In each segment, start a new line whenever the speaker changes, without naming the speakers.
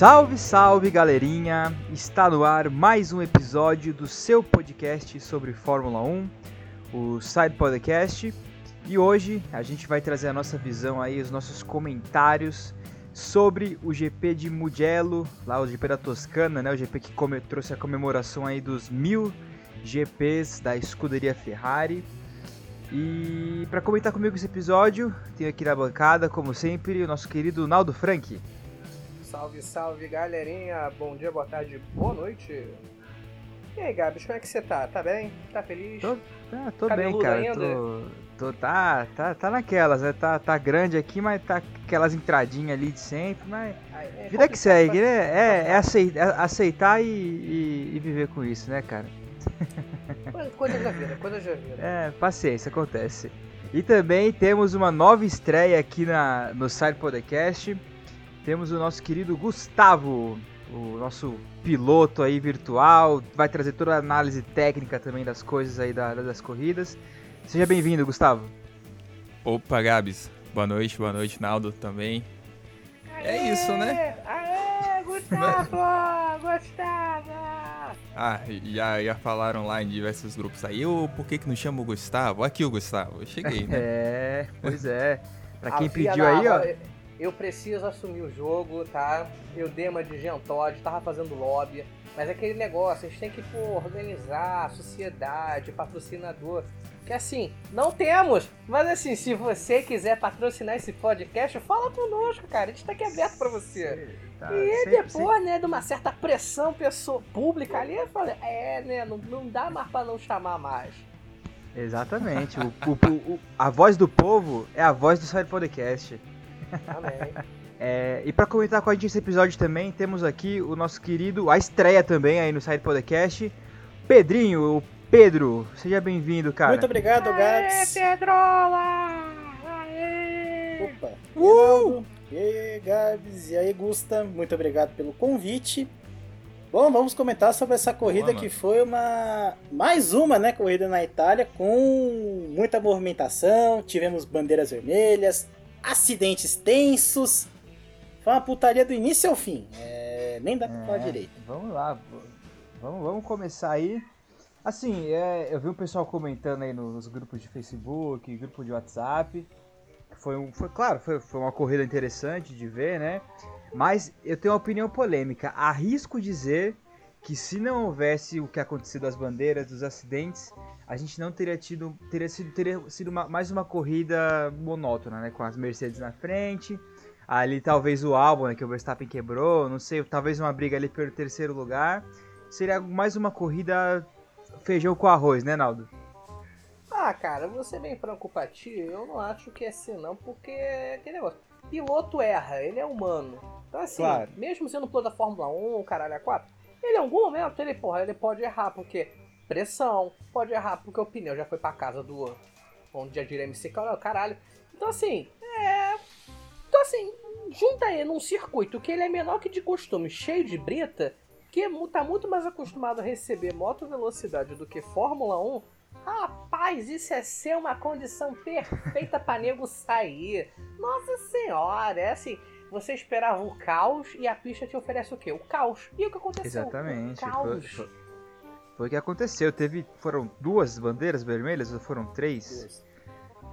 Salve, salve galerinha! Está no ar mais um episódio do seu podcast sobre Fórmula 1, o Side Podcast. E hoje a gente vai trazer a nossa visão aí, os nossos comentários sobre o GP de Mugello, lá o GP da Toscana, né? O GP que come, trouxe a comemoração aí dos mil GPs da escuderia Ferrari. E para comentar comigo esse episódio, tenho aqui na bancada, como sempre, o nosso querido Naldo Frank.
Salve, salve galerinha! Bom dia, boa tarde, boa noite! E aí, Gabs, como é que você tá? Tá bem? Tá feliz?
Tô, tá, tô bem, cara. Tô, tô, tá, tá, tá naquelas, né? Tá, tá grande aqui, mas tá aquelas entradinhas ali de sempre, mas. É vida que segue, né? É, é aceitar, é aceitar e, e, e viver com isso, né, cara?
Coisa da vida, coisa da vida.
É, paciência, acontece. E também temos uma nova estreia aqui na, no Side Podcast. Temos o nosso querido Gustavo, o nosso piloto aí virtual, vai trazer toda a análise técnica também das coisas aí da, das corridas. Seja bem-vindo, Gustavo.
Opa, Gabs. Boa noite, boa noite, Naldo também.
Aê, é isso, né? Aê, Gustavo! Gustavo!
Ah, já, já falaram lá em diversos grupos aí, ô, por que que não chama o Gustavo? Aqui o Gustavo, eu cheguei, né?
É, pois é. Pra quem pediu aí, ó...
Eu preciso assumir o jogo, tá? Eu dei uma de Gentod, tava fazendo lobby, mas é aquele negócio, a gente tem que pô, organizar a sociedade, patrocinador. Que assim, não temos, mas assim, se você quiser patrocinar esse podcast, fala conosco, cara. A gente tá aqui aberto para você. Tá, e sempre, depois, sempre. né, de uma certa pressão pessoa pública ali, eu falei, é, né, não, não dá mais pra não chamar mais.
Exatamente. o, o, o, a voz do povo é a voz do Side Podcast.
Amém.
É, e para comentar com a gente esse episódio também, temos aqui o nosso querido, a estreia também aí no Side Podcast, Pedrinho, o Pedro. Seja bem-vindo, cara.
Muito obrigado, Gabs.
Aê, Pedrola!
Aê! Opa! Uh! E aí, Gabs? E aí, Gusta? Muito obrigado pelo convite. Bom, vamos comentar sobre essa corrida que foi uma mais uma, né, corrida na Itália com muita movimentação, tivemos bandeiras vermelhas, acidentes tensos. Foi uma putaria do início ao fim. É, nem dá pra é, falar direito.
Vamos lá. Vamos, vamos começar aí. Assim, é, eu vi o pessoal comentando aí nos grupos de Facebook, grupo de WhatsApp. Foi, um, foi claro, foi, foi uma corrida interessante de ver, né? Mas eu tenho uma opinião polêmica. Arrisco dizer que se não houvesse o que aconteceu das bandeiras, dos acidentes, a gente não teria tido, teria sido, teria sido uma, mais uma corrida monótona, né? Com as Mercedes na frente, ali talvez o álbum né, que o Verstappen quebrou, não sei, talvez uma briga ali pelo terceiro lugar. Seria mais uma corrida feijão com arroz, né, Naldo?
Ah, cara, você bem franco pra ti, eu não acho que é assim não, porque aquele negócio. Piloto erra, ele é humano. Então assim, claro. mesmo sendo piloto da Fórmula 1, caralho, a 4, ele em algum momento, ele, porra, ele pode errar, porque pressão, pode errar, porque o pneu já foi pra casa do. onde a gira MC, caralho. Então assim, é. Então assim, junta ele num circuito que ele é menor que de costume, cheio de brita, que tá muito mais acostumado a receber moto velocidade do que Fórmula 1. Rapaz, isso é ser uma condição perfeita pra nego sair. Nossa senhora, é assim você esperava o caos e a pista te oferece o quê? O caos. E o que aconteceu?
Exatamente.
O caos.
Foi, foi, foi, o que aconteceu. Teve, foram duas bandeiras vermelhas ou foram três?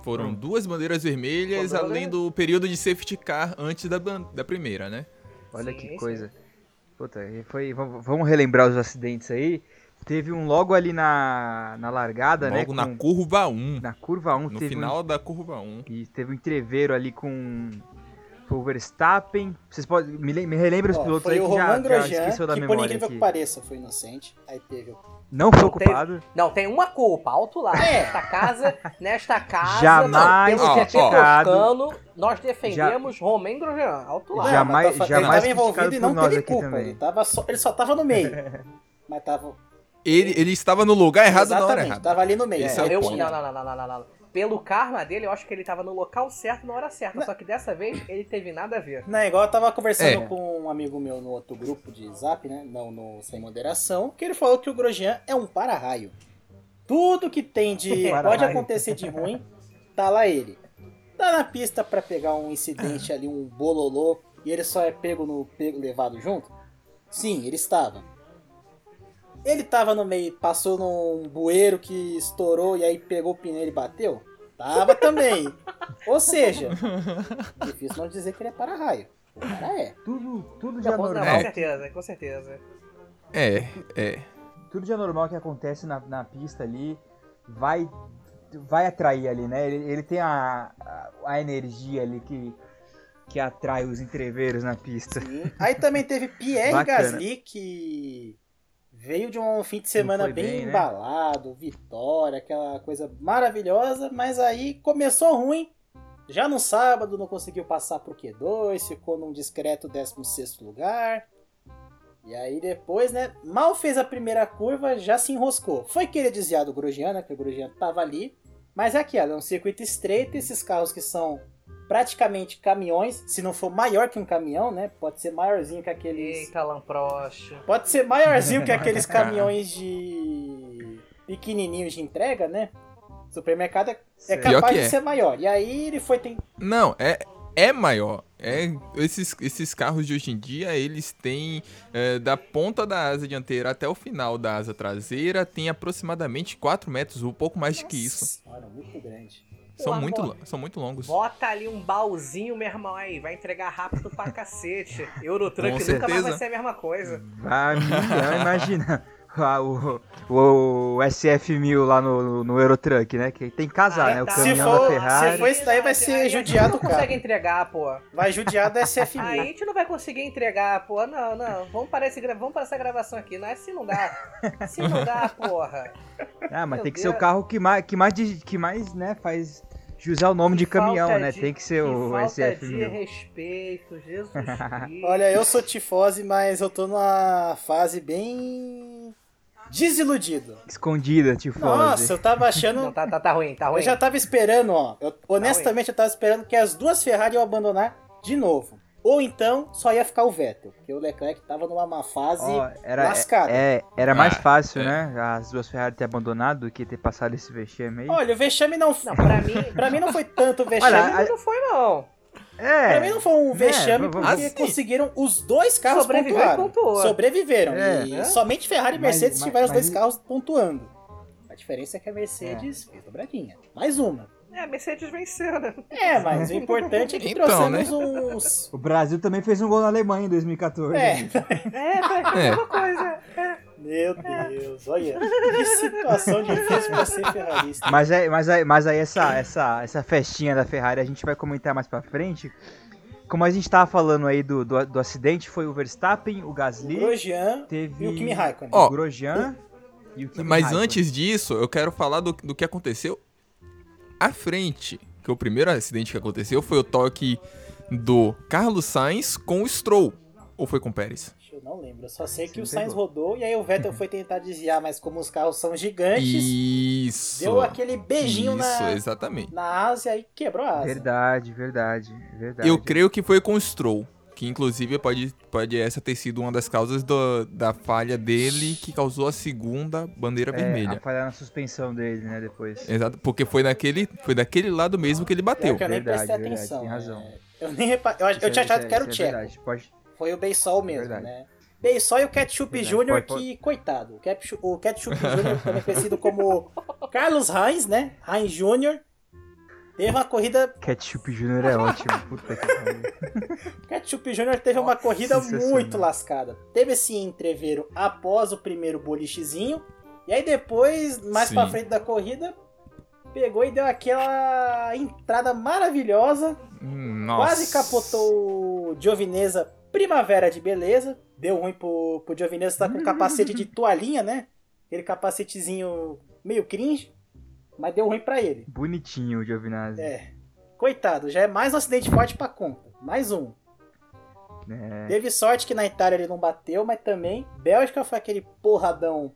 Foram duas bandeiras vermelhas, além do período de safety car antes da, da primeira, né?
Olha sim, que sim. coisa. Puta, foi, vamos relembrar os acidentes aí. Teve um logo ali na, na largada,
logo
né?
Logo na curva 1.
Na curva 1.
No final um, da curva 1.
E teve um entreveiro ali com foi o Verstappen. Vocês podem. Me, me relembra os pilotos aí que já, Grosjean, já esqueceu da
que,
memória.
Por incrível que pareça, foi inocente. Aí teve
não foi ocupado.
não, tem uma culpa, alto lá. É. Nesta casa, nesta casa,
jamais
não, pelo toscano, nós defendemos já, Romain Grosjean, alto lá.
Jamais,
tava,
jamais
ele estava envolvido e não teve culpa. Ele, tava só, ele só tava no meio. mas tava...
Ele, ele estava no lugar errado Exatamente, na hora errada.
Tava ali no meio.
É, eu, não, não, não, não, não, não pelo karma dele, eu acho que ele tava no local certo na hora certa. Não. Só que dessa vez ele teve nada a ver.
Não, igual eu tava conversando é. com um amigo meu no outro grupo de zap, né? Não no Sem Moderação, que ele falou que o Grosjean é um para-raio. Tudo que tem de. pode acontecer de ruim, tá lá ele. Tá na pista para pegar um incidente ali, um bololô e ele só é pego no pego, levado junto? Sim, ele estava. Ele estava no meio, passou num bueiro que estourou e aí pegou o pneu e bateu? Tava também. Ou seja, difícil não dizer que ele é para-raio. O cara é.
Tudo, tudo
de
anormal.
Com certeza, com certeza.
É, é.
Tudo de anormal que acontece na, na pista ali vai vai atrair ali, né? Ele, ele tem a, a, a, energia ali que, que atrai os entreveiros na pista.
Sim. Aí também teve Pierre Gasly, que veio de um fim de semana bem, bem né? embalado, vitória, aquela coisa maravilhosa, mas aí começou ruim. Já no sábado não conseguiu passar pro Q2, ficou num discreto 16 lugar. E aí depois, né, mal fez a primeira curva, já se enroscou. Foi querer desviar do Grosjean, né, que o Grosjean tava ali. Mas é aquilo, é um circuito estreito, esses carros que são praticamente caminhões, se não for maior que um caminhão, né, pode ser maiorzinho que aqueles...
Eita, Lamproche.
Pode ser maiorzinho que aqueles caminhões de... pequenininhos de entrega, né. Supermercado é, é capaz de é. ser maior. E aí ele foi... Tem...
Não, é, é maior. É, esses, esses carros de hoje em dia, eles têm é, da ponta da asa dianteira até o final da asa traseira, tem aproximadamente 4 metros, um pouco mais Nossa, que isso.
Olha, muito grande.
São, Pô, muito, são muito longos.
Bota ali um baúzinho, meu irmão, aí. Vai entregar rápido pra cacete. Eurotruck nunca mais vai ser a mesma coisa.
Vai, imagina o, o, o SF1000 lá no, no Eurotruck, né? Que tem que casar, ah, né? O
tá. caminhão se for, da Ferrari. Se for isso daí, vai ser judiado,
cara. não consegue entregar, pô.
Vai judiar do SF1000.
Aí a gente não vai conseguir entregar, pô. Não, não. Vamos parar, esse, vamos parar essa gravação aqui. Não é assim, não dá. Assim não dá, porra.
Ah, mas Meu tem que Deus. ser o carro que mais, que mais, que mais né, faz usar o nome que de caminhão, né? De, Tem que ser que o falta SF.
de respeito, Jesus Cristo.
Olha, eu sou tifose, mas eu tô numa fase bem Desiludido.
Escondida, tipo.
Nossa, eu tava achando.
Não, tá, tá, tá ruim, tá ruim.
Eu já tava esperando, ó. Eu, honestamente, tá eu tava esperando que as duas Ferrari iam abandonar de novo. Ou então só ia ficar o Vettel, porque o Leclerc tava numa má fase oh,
era,
lascada.
É, era mais ah, fácil, é. né? As duas Ferrari ter abandonado do que ter passado esse vexame aí.
Olha, o vexame não. Não, pra mim, pra mim não foi tanto o vexame.
Olha, a... não foi, não.
É. Pra mim não foi um é, vexame é, porque assim, conseguiram os dois carros pontuar. Sobreviveram. É. E é. somente Ferrari e Mercedes mas, tiveram mas, os dois carros pontuando. A diferença é que a Mercedes é. fez dobradinha. Mais uma.
É, a Mercedes venceu, né?
É, mas o importante é que então, trouxemos né? uns.
O Brasil também fez um gol na Alemanha em 2014.
É, é, foi a mesma coisa. É.
Meu Deus, olha, que situação difícil pra ser ferrarista.
Mas, é, mas, aí, mas aí essa, essa, essa festinha da Ferrari a gente vai comentar mais pra frente. Como a gente tava falando aí do, do, do acidente, foi o Verstappen, o Gasly,
o Grosjean teve... e o Kimi Raikkonen.
Oh, o Grosjean
o... e o Kimi Mas Raikkonen. antes disso, eu quero falar do, do que aconteceu à frente. Que o primeiro acidente que aconteceu foi o toque do Carlos Sainz com o Stroll. Ou foi com o Pérez?
Eu não lembro. Eu só sei que o Sainz rodou e aí o Vettel foi tentar desviar, mas como os carros são gigantes,
isso,
deu aquele beijinho
isso,
na,
exatamente.
na asa e quebrou a asa.
Verdade, verdade, verdade.
Eu creio que foi com o Stroll. Que inclusive pode, pode essa ter sido uma das causas do, da falha dele que causou a segunda bandeira é, vermelha.
A falha na suspensão dele, né, depois.
Exato, porque foi naquele, foi daquele lado mesmo que ele bateu. É
que eu nem
verdade,
prestei
verdade,
atenção.
Tem razão.
É, eu nem reparei. Eu, eu tinha achado é, que era o é Tcheco. Pode... Foi o Beisol mesmo, verdade. né? Beisol e o Ketchup Jr., que, coitado, o Ketchup, o Ketchup Jr., também conhecido como Carlos Heinz, né? Heinz Jr., teve uma corrida.
Ketchup Jr. é ótimo, puta que pariu.
Ketchup Jr. teve uma corrida muito lascada. Teve esse entreveiro após o primeiro bolichezinho, e aí depois, mais Sim. pra frente da corrida, pegou e deu aquela entrada maravilhosa.
Nossa.
Quase capotou o Giovineza Primavera de Beleza. Deu ruim pro, pro Giovinazzi tá com capacete de toalhinha, né? Aquele capacetezinho meio cringe. Mas deu ruim para ele.
Bonitinho o Giovinazzi.
É. Coitado, já é mais um acidente forte pra conta. Mais um. É. Teve sorte que na Itália ele não bateu, mas também Bélgica foi aquele porradão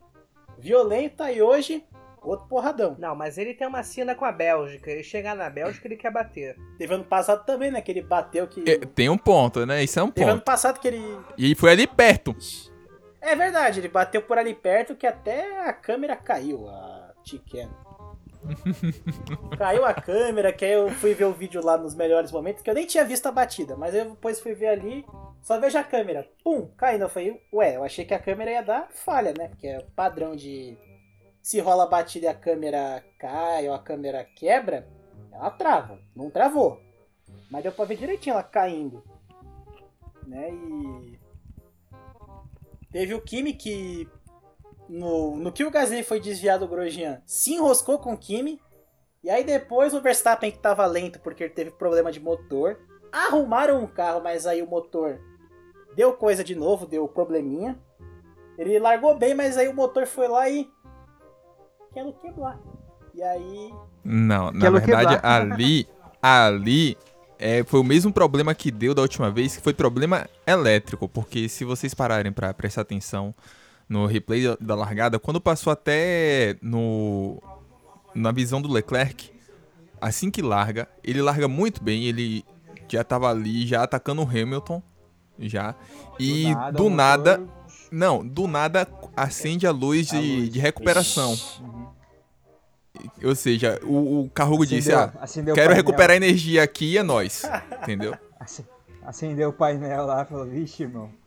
violento e hoje outro porradão.
Não, mas ele tem uma cena com a Bélgica. Ele chegar na Bélgica, ele quer bater.
Teve ano passado também, né? Que ele bateu que.
É, tem um ponto, né? Isso é um
Teve
ponto.
ano passado que ele.
E foi ali perto.
É verdade, ele bateu por ali perto que até a câmera caiu, a T-Cam. Caiu a câmera, que aí eu fui ver o vídeo lá nos melhores momentos, que eu nem tinha visto a batida, mas eu depois fui ver ali, só vejo a câmera, pum, caindo. Eu falei, ué, eu achei que a câmera ia dar falha, né? Porque é padrão de. Se rola a batida e a câmera cai ou a câmera quebra, ela trava. Não travou. Mas deu pra ver direitinho ela caindo. Né? E. Teve o Kimi que. No, no que o Gasly foi desviado do Grosjean, se enroscou com o Kimi. E aí depois o Verstappen que tava lento porque ele teve problema de motor. Arrumaram um carro, mas aí o motor deu coisa de novo, deu probleminha. Ele largou bem, mas aí o motor foi lá e. Quero quebrar. E aí.
Não, na verdade, quebrar. ali. Ali. É, foi o mesmo problema que deu da última vez, que foi problema elétrico. Porque se vocês pararem para prestar atenção no replay da largada, quando passou até no. Na visão do Leclerc, assim que larga, ele larga muito bem, ele já tava ali, já atacando o Hamilton já. E do nada, do nada não, do nada acende a luz de, a luz. de recuperação. Uhum. Ou seja, o, o Carrugo disse: Ah, quero recuperar energia aqui, é nós. Entendeu?
Acendeu o painel lá e falou: Vixe, irmão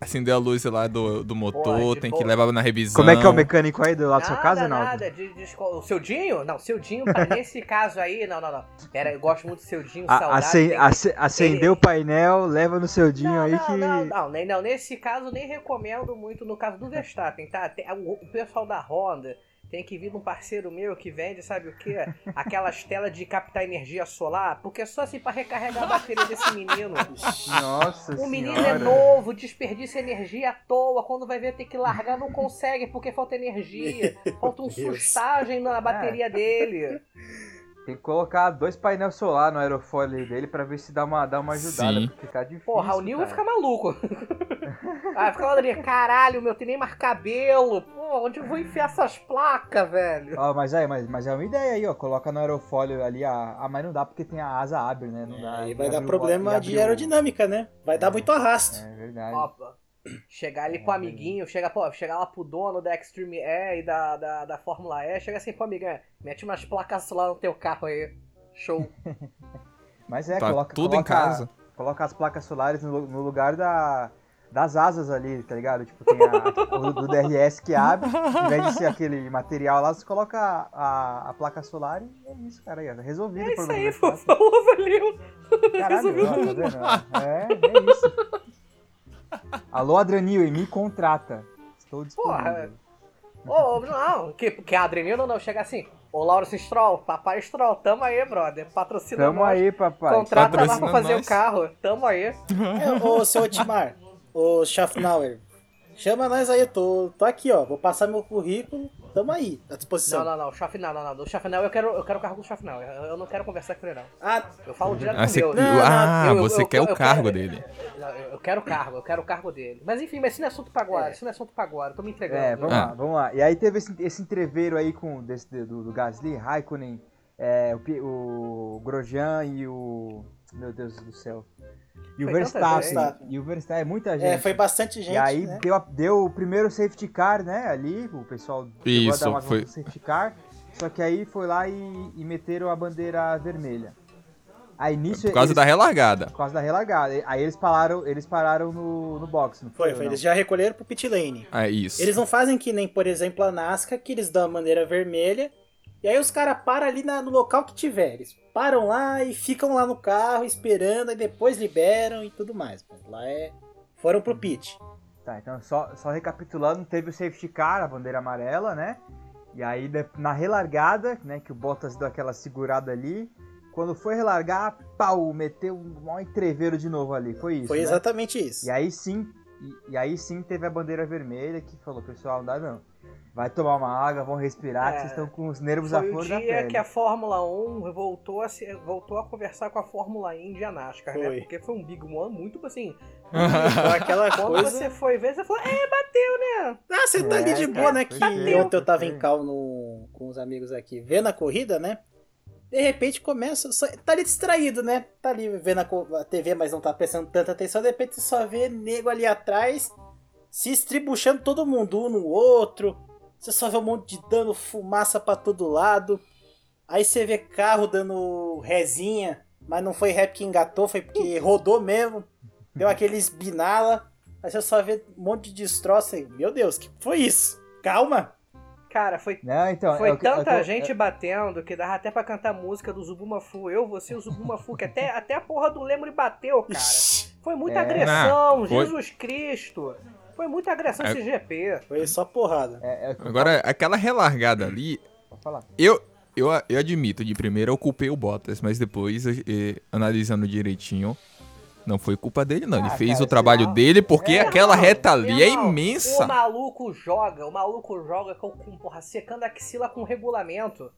acender a luz lá do, do motor, Porra, tem que levar na revisão.
Como é que é o mecânico aí do lado da sua casa,
não? Nada, de, de, o seu Dinho? Não, seu Dinho, pra nesse caso aí, não, não, não. Era, eu gosto muito do seu Dinho,
a, saudável. Acen, acendeu o painel, leva no seu Dinho não, aí
não,
que...
Não, não, nem, não, nesse caso nem recomendo muito no caso do Verstappen, tá? Tem, o pessoal da Honda tem que vir um parceiro meu que vende, sabe o que? Aquelas telas de captar energia solar, porque é só assim para recarregar a bateria desse menino.
Nossa
O menino é senhora. é novo, desperdiça energia à toa, quando vai ver ter que largar não consegue porque falta energia, falta um sustagem na bateria dele.
Tem que colocar dois painéis solar no aerofólio dele pra ver se dá uma, dá uma ajudada. Sim. Ficar difícil.
Porra, o Nil vai ficar maluco. vai ficar lá caralho, meu, tem nem mais cabelo. Pô, onde eu vou enfiar essas placas, velho?
Ó, mas aí, mas, mas é uma ideia aí, ó. Coloca no aerofólio ali, a, a mas não dá porque tem a asa abre, né? Não dá.
Aí vai dar problema de aerodinâmica, né? Vai é, dar muito arrasto.
É verdade.
Opa. Chegar ali pro amiguinho, chega, pô, chegar lá pro dono da Extreme E e da, da, da Fórmula E, chega assim pro amiguinho, mete umas placas solares no teu carro aí. Show.
Mas é, tá coloca, tudo coloca, em casa. Coloca as placas solares no, no lugar da, das asas ali, tá ligado? Tipo, tem a, o do DRS que abre, em vez de ser aquele material lá, você coloca a, a, a placa solar e é isso, cara. Aí, resolvido é
o problema. É isso aí, falou, valeu.
Caralho, ó, tá vendo? É, é isso. Alô, Adrenil, me contrata. Estou disponível.
Porra. Ô, não, que, que a Adrenil não, não, chega assim. Ô, Laurence Stroll, papai Stroll, tamo aí, brother. Patrocina
Tamo
nós.
aí, papai.
Contrata Patrocina lá pra fazer nós. o carro. Tamo aí. É,
ô, seu Otmar, ô, Schaffnauer, chama nós aí, tô, tô aqui, ó. Vou passar meu currículo Tamo aí, à disposição.
Não, não, não. Chafnel, não, não. Do Chafnel eu quero, eu quero o cargo do Chafnel. Eu não quero conversar com ele, não.
Ah,
eu falo direto
ah,
com você,
Não, ah, eu, você eu, quer eu, o cargo quero, dele.
Eu quero o cargo, eu quero o cargo dele. Mas enfim, mas isso não é assunto pra agora. É. Isso não é assunto pra agora. Eu tô me entregando.
É, vamos ah. lá, vamos lá. E aí teve esse, esse entreveiro aí com desse, do, do Gasly, Raikkonen, é, o, o Grosjean e o. Meu Deus do céu. E o Verstappen. E o Verstappen, muita é, gente.
É, foi bastante gente.
E aí
né?
deu, deu o primeiro safety car, né? Ali, o pessoal
Isso, a dar uma foi.
safety car. Só que aí foi lá e, e meteram a bandeira vermelha. Aí nisso.
Por causa
eles,
da relargada.
Por causa da relargada. Aí eles pararam, eles pararam no, no box, não
foi? Foi, foi. Eles já recolheram pro pit lane.
É isso.
Eles não fazem que nem, por exemplo, a NASCAR, que eles dão a bandeira vermelha. E aí os caras param ali na, no local que tiver. Eles param lá e ficam lá no carro esperando, e depois liberam e tudo mais. Lá é. Foram pro pit.
Tá, então só, só recapitulando, teve o safety car, a bandeira amarela, né? E aí na relargada, né, que o Bottas deu aquela segurada ali, quando foi relargar, pau, meteu um maior entreveiro de novo ali, foi isso,
Foi
né?
exatamente isso.
E aí sim, e, e, aí sim teve a bandeira vermelha que falou, pessoal, não dá não. Vai tomar uma água, vão respirar, é, que vocês estão com os nervos à flor da pele. Foi o dia
que a Fórmula 1 voltou a, se, voltou a conversar com a Fórmula Indy e a NASCAR, né? foi. né? Porque foi um Big One muito assim...
aquela
Quando
coisa...
você foi ver, você falou, é, bateu, né?
Ah, você tá é, ali de boa, né? Que bateu. ontem eu tava em cal no, com os amigos aqui, vendo a corrida, né? De repente começa, só, tá ali distraído, né? Tá ali vendo a, a TV, mas não tá prestando tanta atenção. De repente você só vê nego ali atrás se estribuchando todo mundo, um no outro você só vê um monte de dano, fumaça para todo lado. Aí você vê carro dando rezinha, mas não foi ré porque engatou, foi porque rodou mesmo. Deu aqueles binala. Aí você só vê um monte de destroço aí. Meu Deus, que foi isso? Calma!
Cara, foi,
Não, então,
foi
é que- é
tanta
que eu-
gente batendo que dava até pra cantar música do Zubumafu. Eu, você e o Zubumafu, que até, até a porra do Lemuri bateu, cara. Foi muita
É.
agressão,
Não, foi-
Jesus Cristo. Foi muita agressão
É.
esse GP.
foi só porrada.
É, é
Agora, aquela relargada ali,
Vou falar.
eu, eu, eu admito, de primeira eu culpei o Bottas, mas depois, eh, analisando direitinho, não foi culpa dele, não. Ele
Ah,
fez
cara,
o trabalho
lá.
dele porque
É,
aquela
Irmão,
reta ali é imensa.
O maluco joga, o maluco joga com, com, porra, secando a axila com regulamento.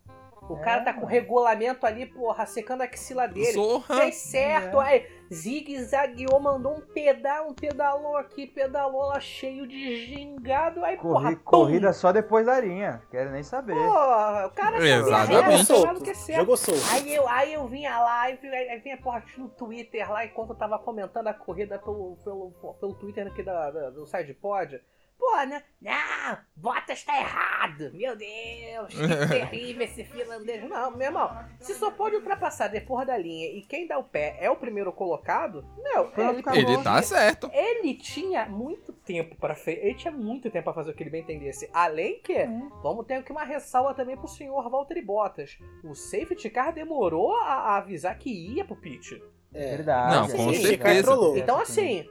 O
É,
cara tá com
mano.
regulamento ali, porra, secando a axila dele.
Zorra.
Fez certo, aí zigue-zagueou, mandou um pedal, um pedalou aqui, pedalou lá cheio de gingado, aí porra,
Corri-
pum!
corrida só depois da linha. Quero nem saber.
Porra, o cara
Exatamente.
Jogou solto.
é.
Jogou solto.
Aí eu, aí eu vim a live, aí, aí vinha porra no Twitter lá, enquanto eu tava comentando a corrida pelo, pelo, pelo Twitter aqui da, da- do SidePod. Pô, né? Não, Bottas tá errado. Meu Deus, que terrível esse finlandês. Não, meu irmão, se só pode ultrapassar depois da linha e quem dá o pé é o primeiro colocado, meu,
Pronto,
ele,
acabou.
Ele tá certo.
ele tinha muito tempo para ele tinha muito tempo para fazer o que ele bem entendesse. Além que, vamos ter aqui uma ressalva também pro senhor Valtteri Bottas. O safety car demorou a, a avisar que ia pro pit.
É.
Verdade.
Não,
com
Sim,
certeza.
Então assim,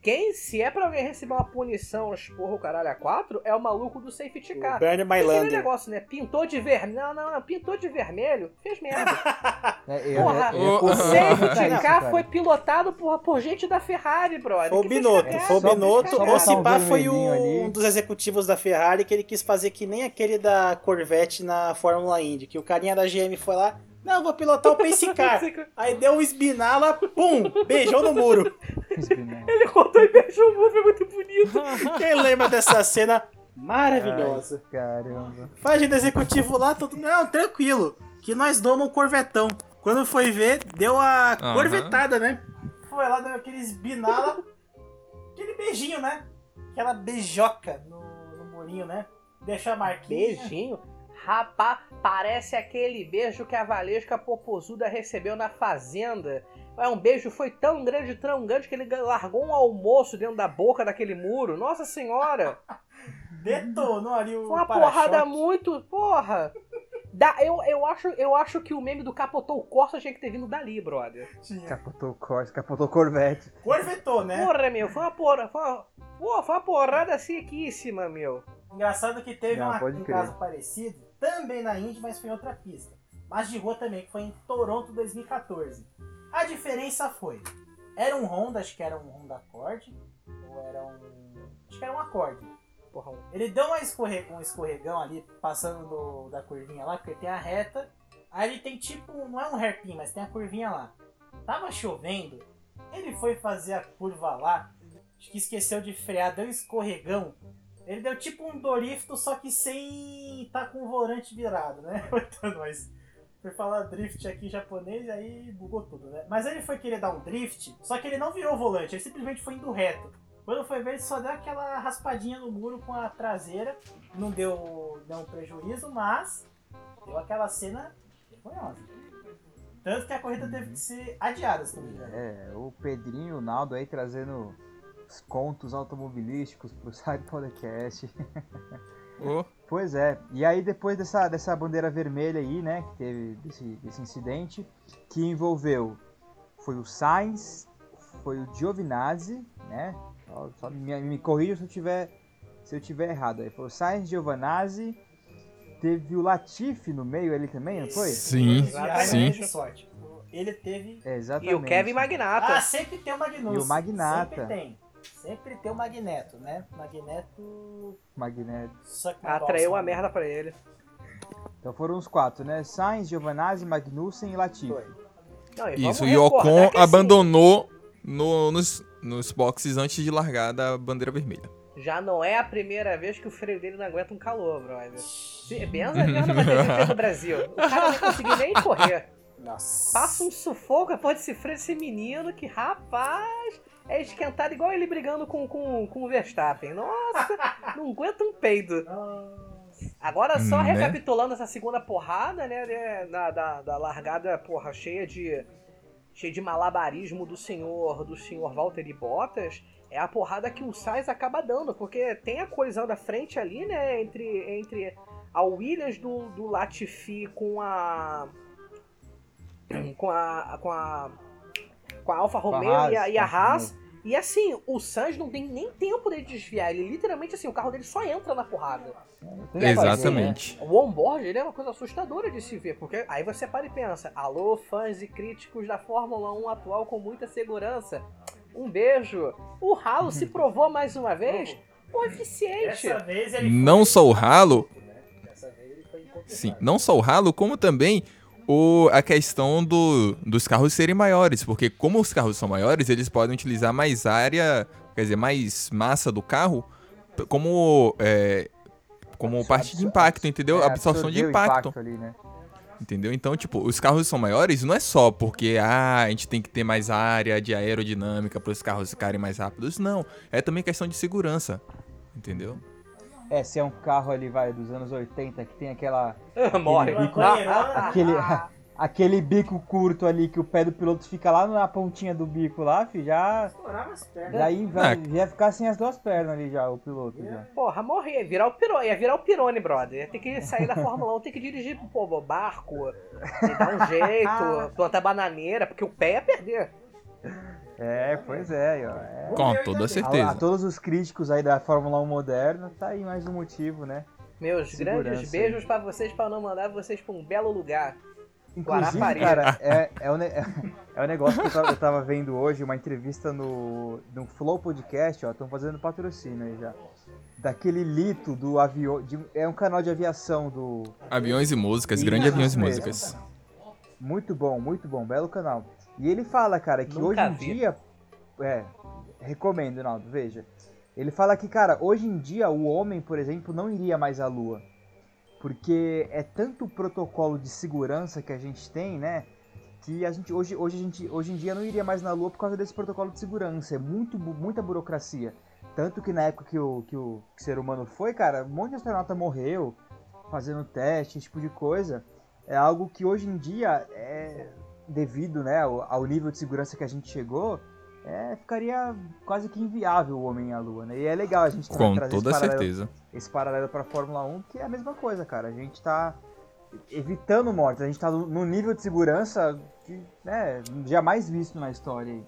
quem se é pra alguém receber uma punição, esporro o caralho a quatro, é o maluco do safety
O
car.
Bernie
Aquele
Mylander.
negócio, né? Pintou de vermelho. Não, não, não. Pintou de vermelho. Fez merda.
É, eu-
Porra,
eu- eu-
o
O safety car
cara.
foi pilotado por, por gente da Ferrari, brother.
Foi o Binotto,
cagada,
foi o Binotto.
cagada.
Ou se
um
pá, foi o- um dos executivos da Ferrari que ele quis fazer que nem aquele da Corvette na Fórmula Indy, que o carinha da GM foi lá, não, vou pilotar o Pace Car. Aí deu um esbinala, pum, beijou no muro.
Ele rodou e beijou o mundo, foi muito bonito.
Quem lembra dessa cena maravilhosa?
Caramba.
Faz do executivo lá, todo não, tranquilo, que nós damos um corvetão. Quando foi ver, deu a
Aham.
corvetada, né? Foi lá, deu aqueles binala, aquele beijinho, né? Aquela beijoca no, no murinho, né? Deixa a marquinha.
Beijinho. Rapaz, parece aquele beijo que a Valesca Popozuda recebeu na fazenda. É um beijo, foi tão grande, tão grande, que ele largou um almoço dentro da boca daquele muro. Nossa senhora!
Detonou ali o
Foi uma porrada muito. Porra! Da, eu, eu, acho, eu acho que o meme do capotou o Corsa tinha que ter vindo dali, brother.
Tinha.
Capotou o Corsa, capotou o Corvette.
Corvetou, né?
Porra, meu, foi uma porra. Foi uma, pô, foi uma porrada sequíssima, meu.
Engraçado que teve
Não,
uma- um
crer.
caso parecido, também na Indy, mas foi em outra pista. Mas de rua também, que foi em Toronto 2014. A diferença foi, era um Honda, acho que era um Honda Accord, ou era um... acho que era um Accord.
Porra,
Ele deu uma escorre... um escorregão ali, passando do- da curvinha lá, porque tem a reta. Aí ele tem tipo, não é um hairpin, mas tem a curvinha lá. Tava chovendo, ele foi fazer a curva lá, acho que esqueceu de frear, deu um escorregão. Ele deu tipo um Dorifto, só que sem tá com o volante virado, né? Então, mas foi falar drift aqui em japonês e aí bugou tudo, né? Mas ele foi querer dar um drift, só que ele não virou o volante, ele simplesmente foi indo reto. Quando foi ver, ele só deu aquela raspadinha no muro com a traseira. Não deu nenhum prejuízo, mas deu aquela cena vergonhosa. Tanto que a corrida teve que ser adiada, se não me engano.
É, o Pedrinho, o Naldo aí trazendo contos automobilísticos pro site podcast.
Ô,
Pois é, e aí depois dessa, dessa bandeira vermelha aí, né, que teve desse, desse incidente, que envolveu, foi o Sainz, foi o Giovinazzi, né, só, só me, me corrija se eu tiver, se eu tiver errado aí, foi o Sainz, Giovinazzi, teve o Latifi no meio ali também, não foi?
Sim,
Exatamente.
sim.
Ele teve.
É, exatamente.
E o Kevin Magnata.
Ah, sempre tem o Magnussen.
E o Magnata.
Sempre tem. Sempre tem o Magneto, né? Magneto.
Magneto.
Atraiu a merda pra ele.
Então foram os quatro, né, Sainz, Giovinazzi, Magnussen e Latifi.
Não, e
Isso, e Ocon
assim,
abandonou no- nos, nos boxes antes de largar da bandeira vermelha.
Já não é a primeira vez que o freio dele não aguenta um calor, brother. Se, benza a merda GP do Brasil. O cara não vai conseguir nem correr.
Nossa.
Passa um sufoco depois desse freio desse menino que, rapaz, é esquentado igual ele brigando com, com, com o Verstappen. Nossa, não aguenta um peido. Agora só né? recapitulando essa segunda porrada, né, né da, da, da, largada, porra, cheia de cheia de malabarismo do senhor, do senhor Walter e Bottas, é a porrada que o Sainz acaba dando, porque tem a colisão da frente ali, né, entre entre a Williams do, do Latifi com a com a com a com a Alfa Romeo Haas, e a, e a Haas. E assim, o Sainz não tem nem tempo de desviar. Ele literalmente assim, o carro dele só entra na porrada.
Exatamente.
Fazer, né? O onboard ele é uma coisa assustadora de se ver, porque aí você para e pensa: alô, fãs e críticos da Fórmula 1 atual com muita segurança. Um beijo. O Halo se provou mais uma vez o eficiente.
Não só o Halo. Sim, não só o Halo, como também o, a questão do, dos carros serem maiores, porque como os carros são maiores, eles podem utilizar mais área, quer dizer, mais massa do carro como é, como parte de impacto, entendeu? É, Absorção de impacto. impacto ali, né? Entendeu? Então, tipo, os carros são maiores não é só porque ah, a gente tem que ter mais área de aerodinâmica para os carros ficarem mais rápidos. Não. É também questão de segurança. Entendeu?
É, se é um carro ali, vai, dos anos 80, que tem aquela.
Morre.
Bico, aquele, aquele bico curto ali que o pé do piloto fica lá na pontinha do bico lá, fi, já. Já vai, é. ia ficar sem as duas pernas ali já, o piloto. Já.
Porra, morrer, virar o Pirone, ia virar o Pirone, brother. Ia ter que sair da Fórmula 1, ter que dirigir pô, barco, dar um jeito, plantar bananeira, porque o pé ia perder.
É, pois é, ó. É.
Com toda certeza. A,
a, todos os críticos aí da Fórmula 1 moderna, tá aí mais um motivo, né?
Meus Segurança grandes beijos para vocês para não mandar vocês para um belo lugar.
Inclusive, cara, é, é, o, é o negócio que eu tava, eu tava, vendo hoje, uma entrevista no, no Flow Podcast, ó, estão fazendo patrocínio aí já. Daquele Lito do avião. É um canal de aviação do.
Aviões e músicas, grande aviões e músicas.
Muito bom, muito bom, belo canal. E ele fala, cara, que Nunca hoje em vi. dia. É, recomendo, Naldo, veja. Ele fala que, cara, hoje em dia o homem, por exemplo, não iria mais à lua. Porque é tanto o protocolo de segurança que a gente tem, né? Que a gente hoje, hoje, a gente, hoje em dia não iria mais na Lua por causa desse protocolo de segurança. É muito, muita burocracia. Tanto que na época que o, que o, que o ser humano foi, cara, um monte de astronauta morreu fazendo teste, esse tipo de coisa. É algo que hoje em dia, é, devido né, ao, ao nível de segurança que a gente chegou, é, ficaria quase que inviável o homem à lua, né? E é legal a gente
Com trazer toda esse paralelo, certeza.
esse paralelo para a Fórmula 1, que é a mesma coisa, cara. A gente está evitando mortes, a gente está no nível de segurança que, né, jamais visto na história. Aí.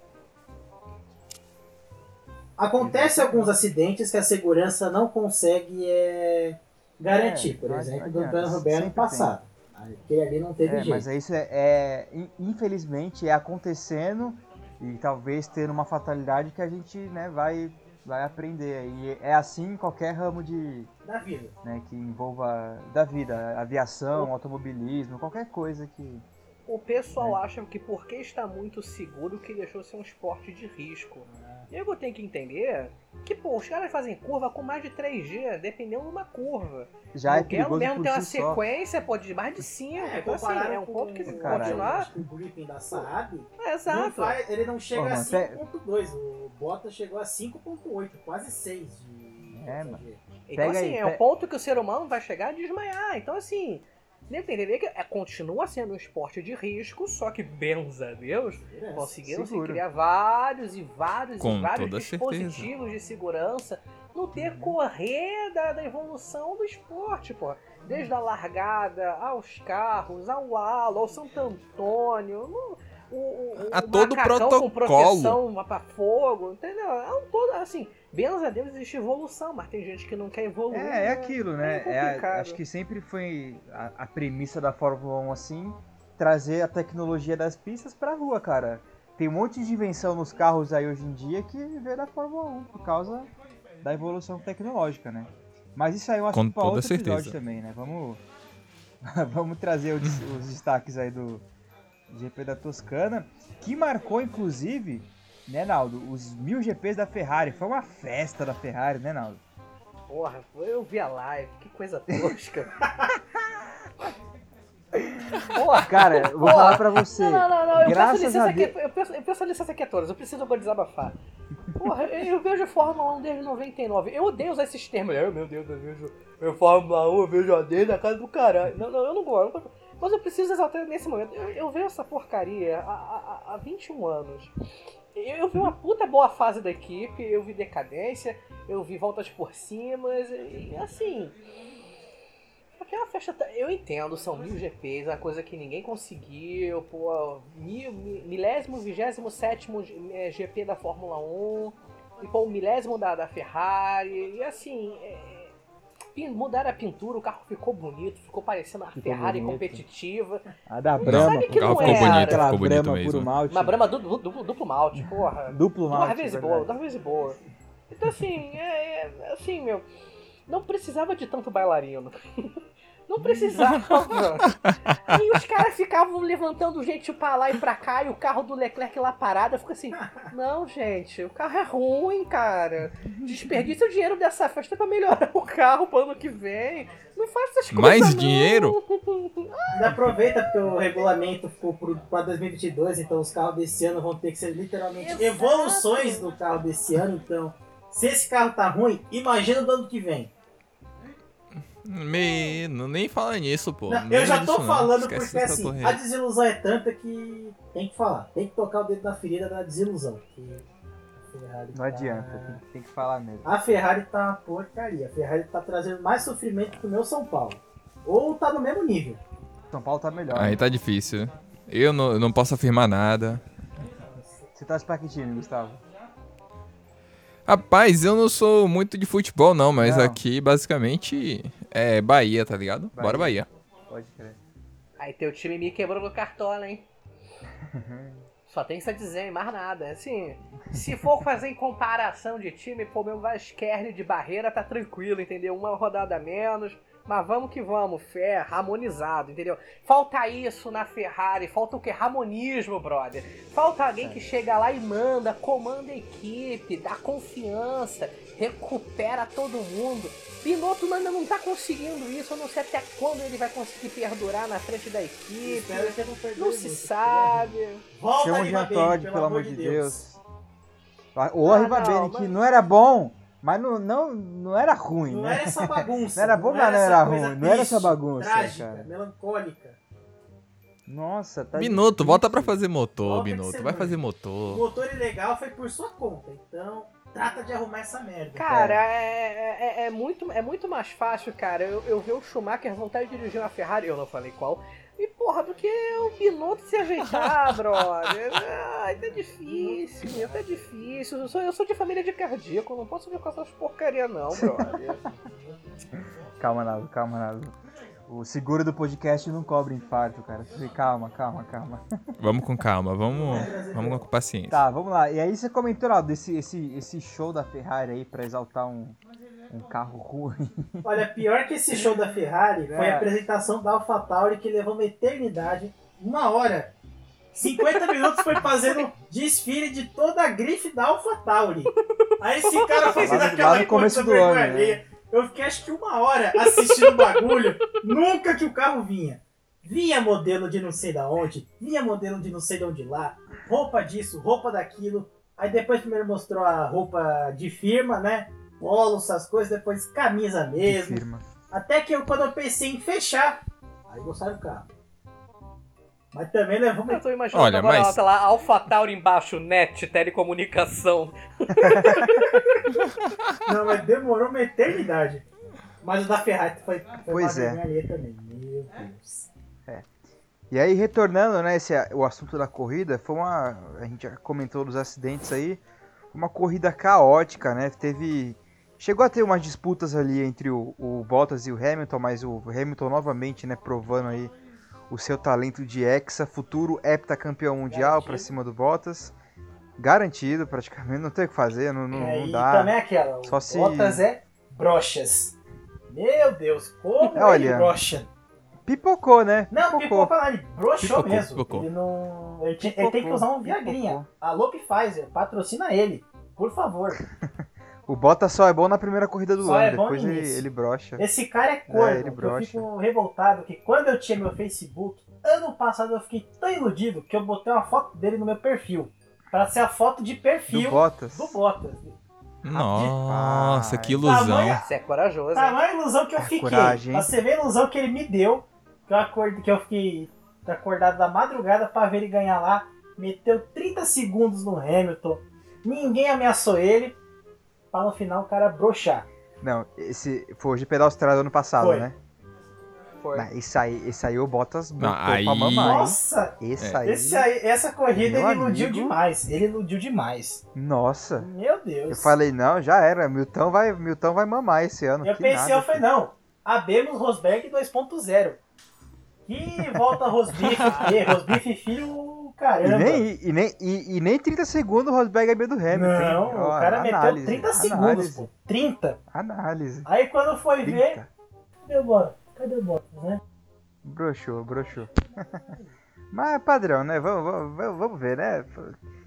Acontece alguns acidentes que a segurança não consegue é, garantir, é, por exemplo, do Dano Roberto no passado. Aquele ali não teve
é,
jeito.
Mas isso é, é, infelizmente é acontecendo e talvez ter uma fatalidade que a gente né, vai, vai aprender. E é assim em qualquer ramo de.
Da vida.
Né, que envolva. Da vida, aviação, automobilismo, qualquer coisa que.
O pessoal é. acha que porque está muito seguro que deixou ser um esporte de risco. Eu tenho que entender que, pô, os caras fazem curva com mais de 3G, dependendo de uma curva.
Já é perigoso
mesmo tem uma
si
sequência, pô, de mais de 5. É, então, assim, é um ponto que
Caralho. continuar... O briefing da Saab,
é, exato. Não
faz, ele não chega Pô, a 5.2, até... o Bottas chegou a 5.8, quase 6 de...
É, mano.
Então, assim, aí, é um ponto que o ser humano vai chegar a desmaiar. Então, assim, entender que é, continua sendo um esporte de risco, só que, benza a Deus, é, conseguiram se criar vários e vários
Com
e vários
dispositivos
certeza. de segurança no decorrer da, da evolução do esporte, pô. Desde a largada, aos carros, ao halo, ao Santo Antônio, no, o, o,
a todo protocolo. com proteção
para fogo, entendeu? É um todo, assim, Benza a Deus existe evolução, mas tem gente que não quer evoluir.
É, é né? aquilo, né? É, é acho que sempre foi a, a, premissa da Fórmula 1 assim, trazer a tecnologia das pistas pra rua, cara. Tem um monte de invenção nos carros aí hoje em dia que veio da Fórmula 1 por causa da evolução tecnológica, né? Mas isso aí é um assunto pra outro certeza. episódio também, né? Vamos, vamos trazer os, os destaques aí do GP da Toscana, que marcou inclusive né, Naldo? Os mil GPs da Ferrari. Foi uma festa da Ferrari, né, Naldo?
Porra, eu vi a live. Que coisa tosca.
Porra, cara, eu vou Porra. falar pra você.
Não, não, não, não. Eu peço licença, a... aqui, eu, peço, eu peço licença aqui a todos. Eu preciso desabafar. Porra, eu vejo Fórmula 1 desde 99. Eu odeio usar esses termos. Eu, meu Deus, eu vejo eu Fórmula 1, eu vejo a dele na casa do caralho. Não, não, eu não gosto. Mas eu preciso exaltar nesse momento. Eu, eu vejo essa porcaria há, há, há 21 anos. Eu, vi uma puta boa fase da equipe, eu vi decadência, eu vi voltas por cima, e assim. Aquela festa. Eu entendo, são mil GPs, uma coisa que ninguém conseguiu, pô. Mil, milésimo, vigésimo sétimo GP da Fórmula 1, e pô, o milésimo da, da Ferrari, e assim. É, mudaram a pintura, o carro ficou bonito, ficou parecendo uma ficou Ferrari bonito. competitiva.
A da Brahma,
o carro ficou bonito,
aquela
ficou
bonito
Brahma mesmo.
puro malte.
Uma Brahma duplo, duplo, duplo malte, porra.
duplo malte.
Duas vezes boa, duas vezes boa. Então assim, é, é, assim, meu, não precisava de tanto bailarino. Não precisava. e os caras ficavam levantando gente pra lá e pra cá, e o carro do Leclerc lá parado. Eu fico assim, não, gente, o carro é ruim, cara. Desperdiça o dinheiro dessa festa pra melhorar o carro pro ano que vem. Não faça essas coisas.
Mais
não.
dinheiro?
Ainda aproveita porque o regulamento ficou para 2022, então os carros desse ano vão ter que ser literalmente Exato. evoluções do carro desse ano. Então, se esse carro tá ruim, imagina do ano que vem.
Me... Não, nem fala nisso, pô.
Não, eu já tô disso, falando porque assim, a desilusão é tanta que tem que falar. Tem que tocar o dedo na ferida da desilusão.
não tá... adianta, tem, tem, que falar mesmo.
A Ferrari tá uma porcaria. A Ferrari tá trazendo mais sofrimento que o meu São Paulo. Ou tá no mesmo nível.
São Paulo tá melhor.
Aí né? tá difícil. Eu não, eu não posso afirmar nada.
Você tá pra que time, Gustavo?
Rapaz, eu não sou muito de futebol, não, mas não. aqui basicamente é Bahia, tá ligado? Bahia. Bora Bahia.
Pode crer.
Aí teu time me quebrou no cartola, hein? Só tem isso a dizer, mais nada. Assim, se for fazer em comparação de time, pô, meu Vasquerne de barreira tá tranquilo, entendeu? Uma rodada menos. Mas vamos que vamos, fé, harmonizado, entendeu? Falta isso na Ferrari, falta o que? Harmonismo, brother. Falta alguém que chega lá e manda, comanda a equipe, dá confiança, recupera todo mundo. Piloto ainda não tá conseguindo isso, eu não sei até quando ele vai conseguir perdurar na frente da equipe. Não, não se muito, sabe.
Volta Chama de Antônio, pelo, pelo amor de Deus. Deus. O ah, Bene, que não era bom, mas não, não, não era ruim,
não
né?
era essa bagunça.
não era bom, mas não era ruim. Triste, não era essa bagunça,
trágica,
cara.
melancólica.
Nossa, tá
Minuto, difícil. volta pra fazer motor, Minuto. Vai fazer motor.
O motor ilegal foi por sua conta, então trata de arrumar essa merda.
Cara, é, é, é, muito, é muito mais fácil, cara, eu, eu ver o Schumacher vontade de dirigir uma Ferrari, eu não falei qual, e porra, do que o Binotto se ajeitar, brother. Ai, tá difícil, meu, tá difícil. Eu sou, eu sou de família de cardíaco, não posso ver com essas porcaria não, brother.
calma, Nado, calma, Nado. O seguro do podcast não cobre infarto, cara. Calma, calma, calma.
Vamos com calma, vamos, vamos com paciência.
Tá, vamos lá. E aí você comentou, Nado, desse esse, esse show da Ferrari aí pra exaltar um, um carro ruim.
Olha, pior que esse show da Ferrari foi é. a apresentação da AlphaTauri que levou uma eternidade, uma hora. 50 minutos foi fazendo desfile de toda a grife da AlphaTauri. Aí esse cara fazendo aquela
no começo do ano, né?
Eu fiquei acho que uma hora assistindo o bagulho, nunca que o carro vinha. Vinha modelo de não sei da onde, vinha modelo de não sei de onde lá, roupa disso, roupa daquilo. Aí depois primeiro mostrou a roupa de firma, né? polo, essas coisas, depois camisa mesmo. Até que eu, quando eu pensei em fechar, aí gostaram do carro. Mas também levou
Eu tô imaginando Olha, agora mas... lá, AlphaTauri embaixo, net, telecomunicação.
Não, mas demorou uma eternidade. Mas o da Ferrari foi, foi
pois é.
também. Meu Deus.
É. E aí, retornando, né, esse, o assunto da corrida, foi uma. A gente já comentou dos acidentes aí. Uma corrida caótica, né? Teve Chegou a ter umas disputas ali entre o, o Bottas e o Hamilton, mas o Hamilton novamente, né, provando aí o seu talento de hexa, futuro heptacampeão mundial para cima do Bottas. Garantido, praticamente, não tem o que fazer, não, não,
é,
não dá.
E também é aquela, Só o se... Bottas é brochas. Meu Deus, como é,
Olha,
ele brocha.
Pipocou, né?
Não, pipocou, pipocou ele broxou mesmo. Pipocou. Ele, não... Ele, ele, tem que usar um Viagrinha. Alô, Pfizer, patrocina ele, por favor.
O Bottas só é bom na primeira corrida do só ano, é depois ele, ele brocha.
Esse cara é corno, é, ele eu fico revoltado que quando eu tinha meu Facebook, ano passado eu fiquei tão iludido que eu botei uma foto dele no meu perfil. Pra ser a foto de perfil
do Bottas.
Do Bottas.
Nossa, que ilusão.
Tamanho, você é corajoso.
Tamanha ilusão que eu é fiquei. Coragem. Você ver a ilusão que ele me deu. Que eu, acordei, que eu fiquei acordado da madrugada pra ver ele ganhar lá. Meteu 30 segundos no Hamilton. Ninguém ameaçou ele. Pra no final o cara broxar.
Não, esse foi o GP da Austrália do ano passado,
foi.
né?
Foi.
Não, esse, aí, esse aí o Bottas
botou aí... pra
mamãe.
Nossa!
Esse,
é.
aí...
esse aí... Essa corrida ele iludiu amigo... demais. Ele iludiu demais.
Nossa!
Meu Deus!
Eu falei, não, já era. Milton vai, Milton vai mamar esse ano.
Eu
que
pensei,
nada,
eu falei, não. Abemos Rosberg 2.0. Que volta Rosbife, Rosbife filho, caramba.
E nem, e, nem, e, e nem 30 segundos o Rosberg é meio do Hamilton.
Não, Ó, o cara análise, meteu 30 segundos, análise. pô. 30.
Análise.
Aí quando foi 30. ver. Cadê o Bottas? Cadê o Bottas, né?
Broxou, broxou. Mas é padrão, né? Vamos, vamos, vamos ver, né?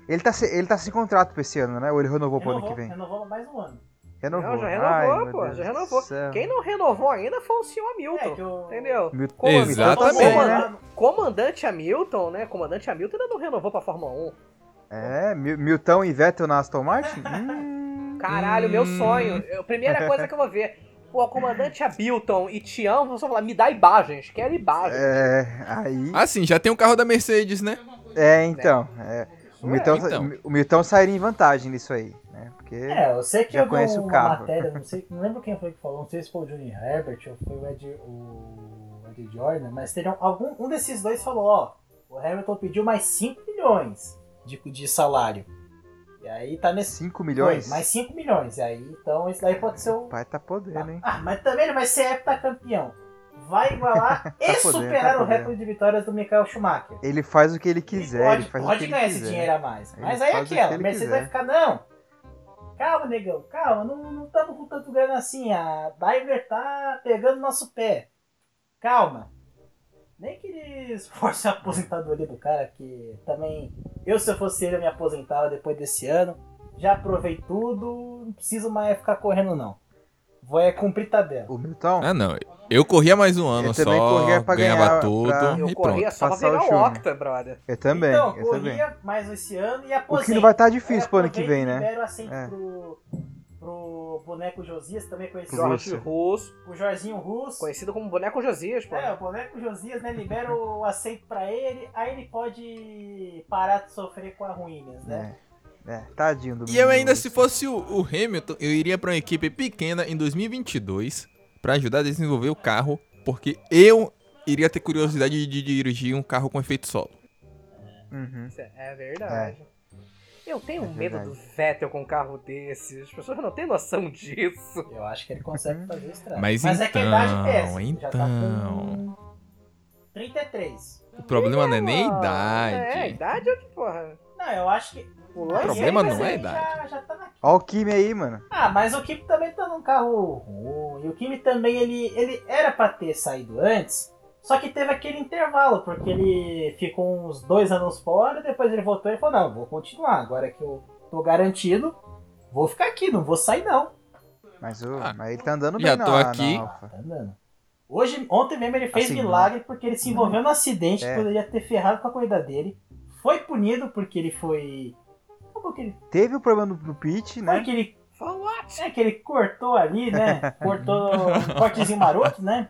Ele tá, ele tá sem contrato pra esse ano, né? Ou ele renovou, renovou pro ano que vem?
Renovou mais um ano.
Renovou.
Não, já renovou, Ai, pô, já renovou. Quem não renovou ainda foi o senhor Hamilton, é, eu... entendeu?
Milton. Exatamente.
Comandante, comandante Hamilton, né? Comandante Hamilton ainda não renovou pra Fórmula 1.
É, Milton e Vettel na Aston Martin? hum,
Caralho, meu sonho. A primeira coisa que eu vou ver o comandante Hamilton e Tião vão só falar, me dá imagens, quero imagens.
É, aí...
Assim, já tem o um carro da Mercedes, né?
É, então. É. O, Milton, então. o Milton sairia em vantagem nisso aí, né? Porque
é, eu sei que
já conhece o carro.
matéria, não, sei, não lembro quem foi que falou, não sei se foi o Johnny Herbert ou foi o Ed, o Ed Jordan, mas teriam algum, um desses dois falou, ó, o Hamilton pediu mais 5 milhões de, de salário. E aí tá nesse.
5 milhões?
Foi, mais 5 milhões. E aí, então isso daí pode ser o.
Pai tá podendo, hein?
Ah, mas também ele vai ser heptacampeão. Vai igualar tá e podendo, superar tá o recorde de vitórias do Michael Schumacher.
Ele faz o que ele quiser.
Ele pode,
ele faz
pode ganhar esse dinheiro a mais. Mas aí é aquela, Mercedes vai ficar, não. Calma, negão, calma, não estamos com tanto grana assim. A Diver tá pegando nosso pé. Calma. Nem que eles forcem a aposentadoria do cara, que também. Eu, se eu fosse ele, eu me aposentava depois desse ano. Já provei tudo, não preciso mais ficar correndo, não. Vou é cumprir tabela.
O Milton?
Ah, não. Eu corria mais um ano eu só, corria pra ganhava ganhar, tudo pra...
Eu
e
corria
pronto.
só pra pegar o, Octa, brother.
Eu também,
então,
eu
corria
também.
mais esse ano e aposentei.
O que não vai estar tá difícil pro ano que vem, né?
Libero assento é. pro, pro boneco Josias, também conhecido
Jorge Russo.
O Jorginho Russo.
Conhecido como boneco Josias, pô.
É, o boneco Josias, né? Libera o assento pra ele, aí ele pode parar de sofrer com a ruínas, né?
É. É, tadinho do
E eu ainda, se fosse o, o, Hamilton, eu iria para uma equipe pequena em 2022 para ajudar a desenvolver o carro, porque eu iria ter curiosidade de, dirigir um carro com efeito solo.
Uhum.
É verdade. É. Eu tenho é medo do Vettel com um carro desse. As pessoas não têm noção disso.
Eu acho que ele consegue uhum. fazer estrago.
Mas, Mas então, é que a idade pesa. Então. Já tá com
33.
O problema não é nem a idade.
É, a idade é que porra.
Não, eu acho que.
O, problema não é a idade.
Já, já tá
Olha o Kimi aí, mano.
Ah, mas o Kimi também tá num carro ruim. E o Kimi também, ele, ele era pra ter saído antes. Só que teve aquele intervalo, porque ele ficou uns dois anos fora, depois ele voltou e falou, não, vou continuar. Agora que eu tô garantido, vou ficar aqui, não vou sair não.
Mas, o, ah, mas ele tá andando bem
já tô
na,
aqui.
Na
tá andando. Hoje, ontem mesmo ele fez assim, milagre porque ele se envolveu no acidente é. que poderia ter ferrado com a corrida dele. Foi punido porque ele foi
ele... Teve o problema do, do pitch, né?
Foi que ele. É que ele cortou ali, né? Cortou um cortezinho maroto, né?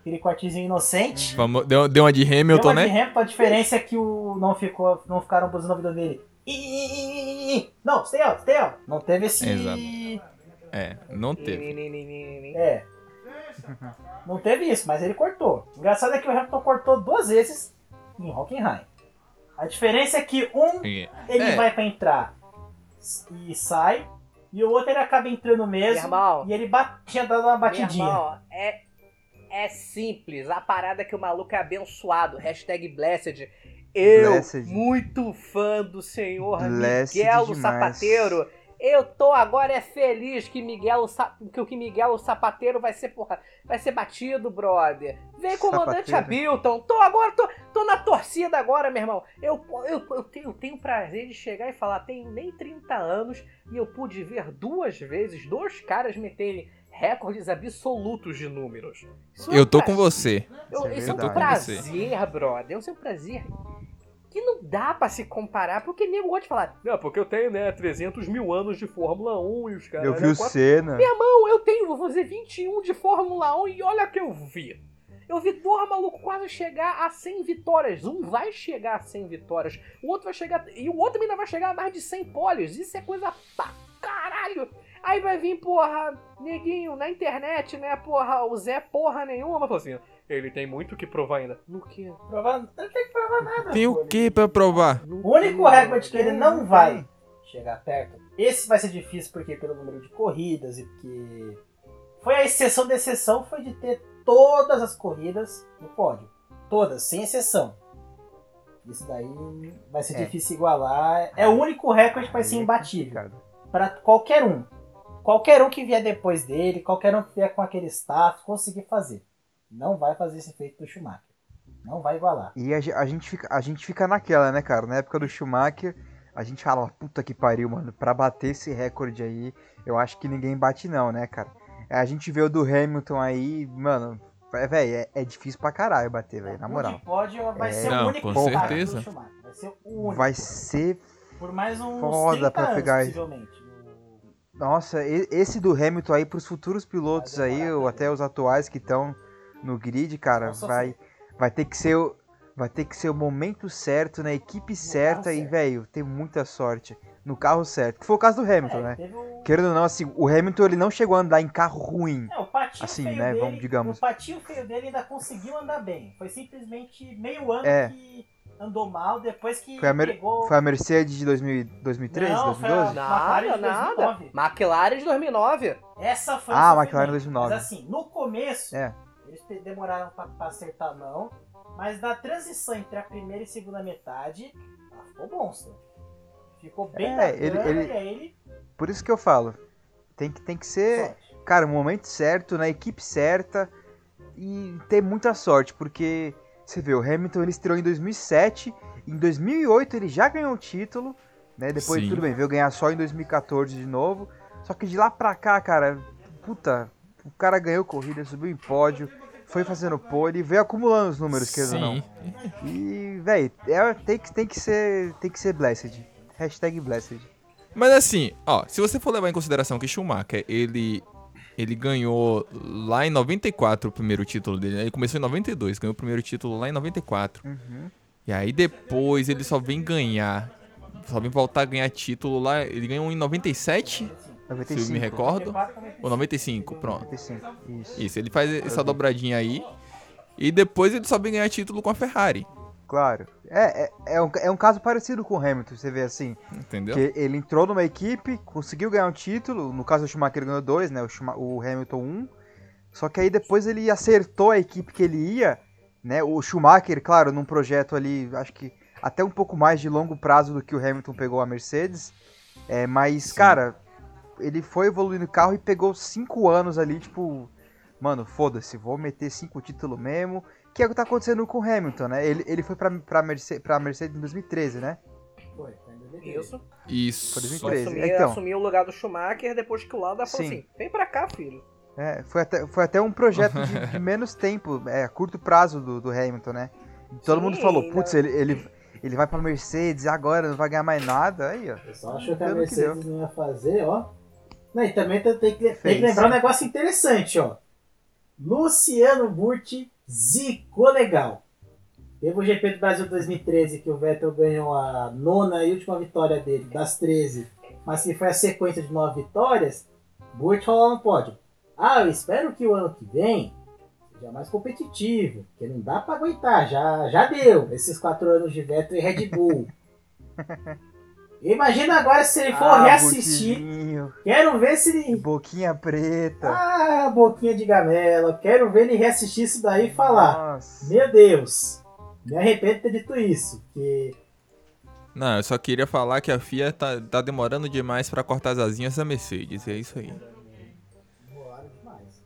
Aquele cortezinho inocente.
Vamos, deu, deu uma de Hamilton,
deu uma
né?
De Hamilton, a diferença é que o, não, ficou, não ficaram buzinando na vida dele. Não, stay out, stay out. Não teve esse.
Exato. É, não teve.
É. Não teve isso, mas ele cortou. O engraçado é que o Hamilton cortou duas vezes em Hockenheim. A diferença é que um ele é. vai para entrar e sai, e o outro ele acaba entrando mesmo.
Irmão,
e ele tinha dado uma batidinha.
Irmão, é, é simples. A parada é que o maluco é abençoado. Hashtag blessed. Eu, blessed. muito fã do senhor blessed Miguel demais. Sapateiro eu tô agora é feliz que Miguel que o que Miguel Sapateiro vai ser porra, vai ser batido, brother. Vem comandante Hamilton. Tô agora tô, tô na torcida agora, meu irmão. Eu, eu, eu, tenho, eu tenho prazer de chegar e falar, tenho nem 30 anos e eu pude ver duas vezes dois caras meterem recordes absolutos de números.
Isso eu é tô com você.
Eu, isso é um prazer, brother. Isso é um prazer que não dá para se comparar, porque nego gosta de falar, não, porque eu tenho, né, 300 mil anos de Fórmula 1 e os caras...
Eu vi o Senna.
Minha mão, eu tenho, vou fazer 21 de Fórmula 1 e olha que eu vi. Eu vi dois malucos quase chegar a 100 vitórias. Um vai chegar a 100 vitórias, o outro vai chegar... E o outro ainda vai chegar a mais de 100 pólios. Isso é coisa pra caralho. Aí vai vir, porra, neguinho na internet, né, porra, o Zé porra nenhuma, mas assim, ele tem muito que provar ainda.
No que? Provar, não tem que provar nada.
Tem o que pra provar?
O único recorde que ele não vai chegar perto, esse vai ser difícil porque pelo número de corridas e porque foi a exceção da exceção foi de ter todas as corridas no pódio. Todas, sem exceção. Isso daí vai ser é. difícil igualar. É o único recorde que vai ser é imbatível. Para qualquer um. Qualquer um que vier depois dele, qualquer um que vier com aquele status, conseguir fazer. Não vai fazer esse efeito do Schumacher. Não vai igualar.
E a, a, gente fica, a gente fica naquela, né, cara? Na época do Schumacher, a gente fala, puta que pariu, mano. Pra bater esse recorde aí, eu acho que ninguém bate não, né, cara? A gente vê o do Hamilton aí, mano, é, velho, é, é, difícil pra caralho bater, velho, na moral.
Pode, vai é... ser
não,
o único
com certeza.
Vai ser o único.
Vai ser
por mais uns
foda pra
anos,
pegar
possivelmente.
Nossa, esse do Hamilton aí pros futuros pilotos aí, ou até os atuais que estão no grid, cara, Nossa, vai vai ter que ser o vai ter que ser o momento certo, na equipe certa e, velho, ter muita sorte no carro certo. Que foi o caso do Hamilton, é, né? Um... Querendo ou não, assim, o Hamilton ele não chegou a andar em carro ruim.
É, o patinho
assim,
feio
né,
dele,
vamos, digamos.
O patinho feio dele ainda conseguiu andar bem. Foi simplesmente meio ano é. que andou mal depois que
foi a,
Mer pegou...
foi a Mercedes de 2000, 2003,
não,
2012?
Nada, nada. McLaren de 2009.
Essa foi
Ah, McLaren de 2009.
Mas assim, no começo,
é.
Eles demoraram pra, pra acertar a mão, mas na transição entre a primeira e segunda metade, ela ficou monstro. Ficou bem
é,
bacana,
ele, ele...
e aí ele...
Por isso que eu falo, tem que, tem que ser, sorte. cara, o momento certo, na equipe certa e ter muita sorte, porque você vê, o Hamilton ele estreou em 2007, em 2008 ele já ganhou o título, né? Depois, Sim. tudo bem, veio ganhar só em 2014 de novo. Só que de lá pra cá, cara, puta, o cara ganhou corrida, subiu em pódio, foi fazendo pole, veio acumulando os números, quer dizer não. E, velho, é, tem, que, tem, que ser, tem que ser blessed. Hashtag blessed.
Mas assim, ó, se você for levar em consideração que Schumacher, ele ele ganhou lá em 94 o primeiro título dele. Ele começou em 92, ganhou o primeiro título lá em 94.
Uhum.
E aí depois ele só vem ganhar, só vem voltar a ganhar título lá. Ele ganhou em 97, 95. se eu me recordo. Ou 95, pronto.
95, isso.
Isso, ele faz essa dobradinha aí. E depois ele vem ganhar título com a Ferrari.
Claro. É, é, é, um, é um caso parecido com o Hamilton, você vê assim.
Entendeu?
Que ele entrou numa equipe, conseguiu ganhar um título. No caso do Schumacher ganhou dois, né? O, Schuma, o Hamilton um. Só que aí depois ele acertou a equipe que ele ia, né? O Schumacher, claro, num projeto ali, acho que até um pouco mais de longo prazo do que o Hamilton pegou a Mercedes. É, mas, Sim. cara, ele foi evoluindo o carro e pegou cinco anos ali, tipo, mano, foda-se, vou meter cinco títulos mesmo que é o que tá acontecendo com o Hamilton, né? Ele, ele foi pra, pra, Mercedes, pra Mercedes em 2013, né?
Foi, foi em 2013. Isso.
Isso.
Foi 2013.
Assumir,
então,
assumiu o lugar do Schumacher depois que o Lauda falou assim, vem pra cá, filho.
É, foi até, foi até um projeto de, de menos tempo, é, curto prazo do, do Hamilton, né? todo Sim, mundo falou, putz, ele, ele, ele vai pra Mercedes agora, não vai ganhar mais nada. Aí, ó.
Eu só achou que a Mercedes que não ia fazer, ó. Não, e também tem que, tem que lembrar um negócio interessante, ó. Luciano Burti zicou legal. Teve o GP do Brasil 2013 que o Vettel ganhou a nona e última vitória dele, das 13. Mas que foi a sequência de nove vitórias, Burt falou no pódio. Ah, eu espero que o ano que vem seja mais competitivo, porque não dá para aguentar, já, já deu esses quatro anos de Vettel e Red Bull. Imagina agora se ele for ah, reassistir. Boquinho. Quero ver se ele.
Boquinha preta.
Ah, boquinha de gamela. Quero ver ele reassistir isso daí e falar. Nossa. Meu Deus. Me arrependo de ter dito isso. Que...
Não, eu só queria falar que a FIA tá, tá demorando demais para cortar as asinhas da Mercedes. É isso aí.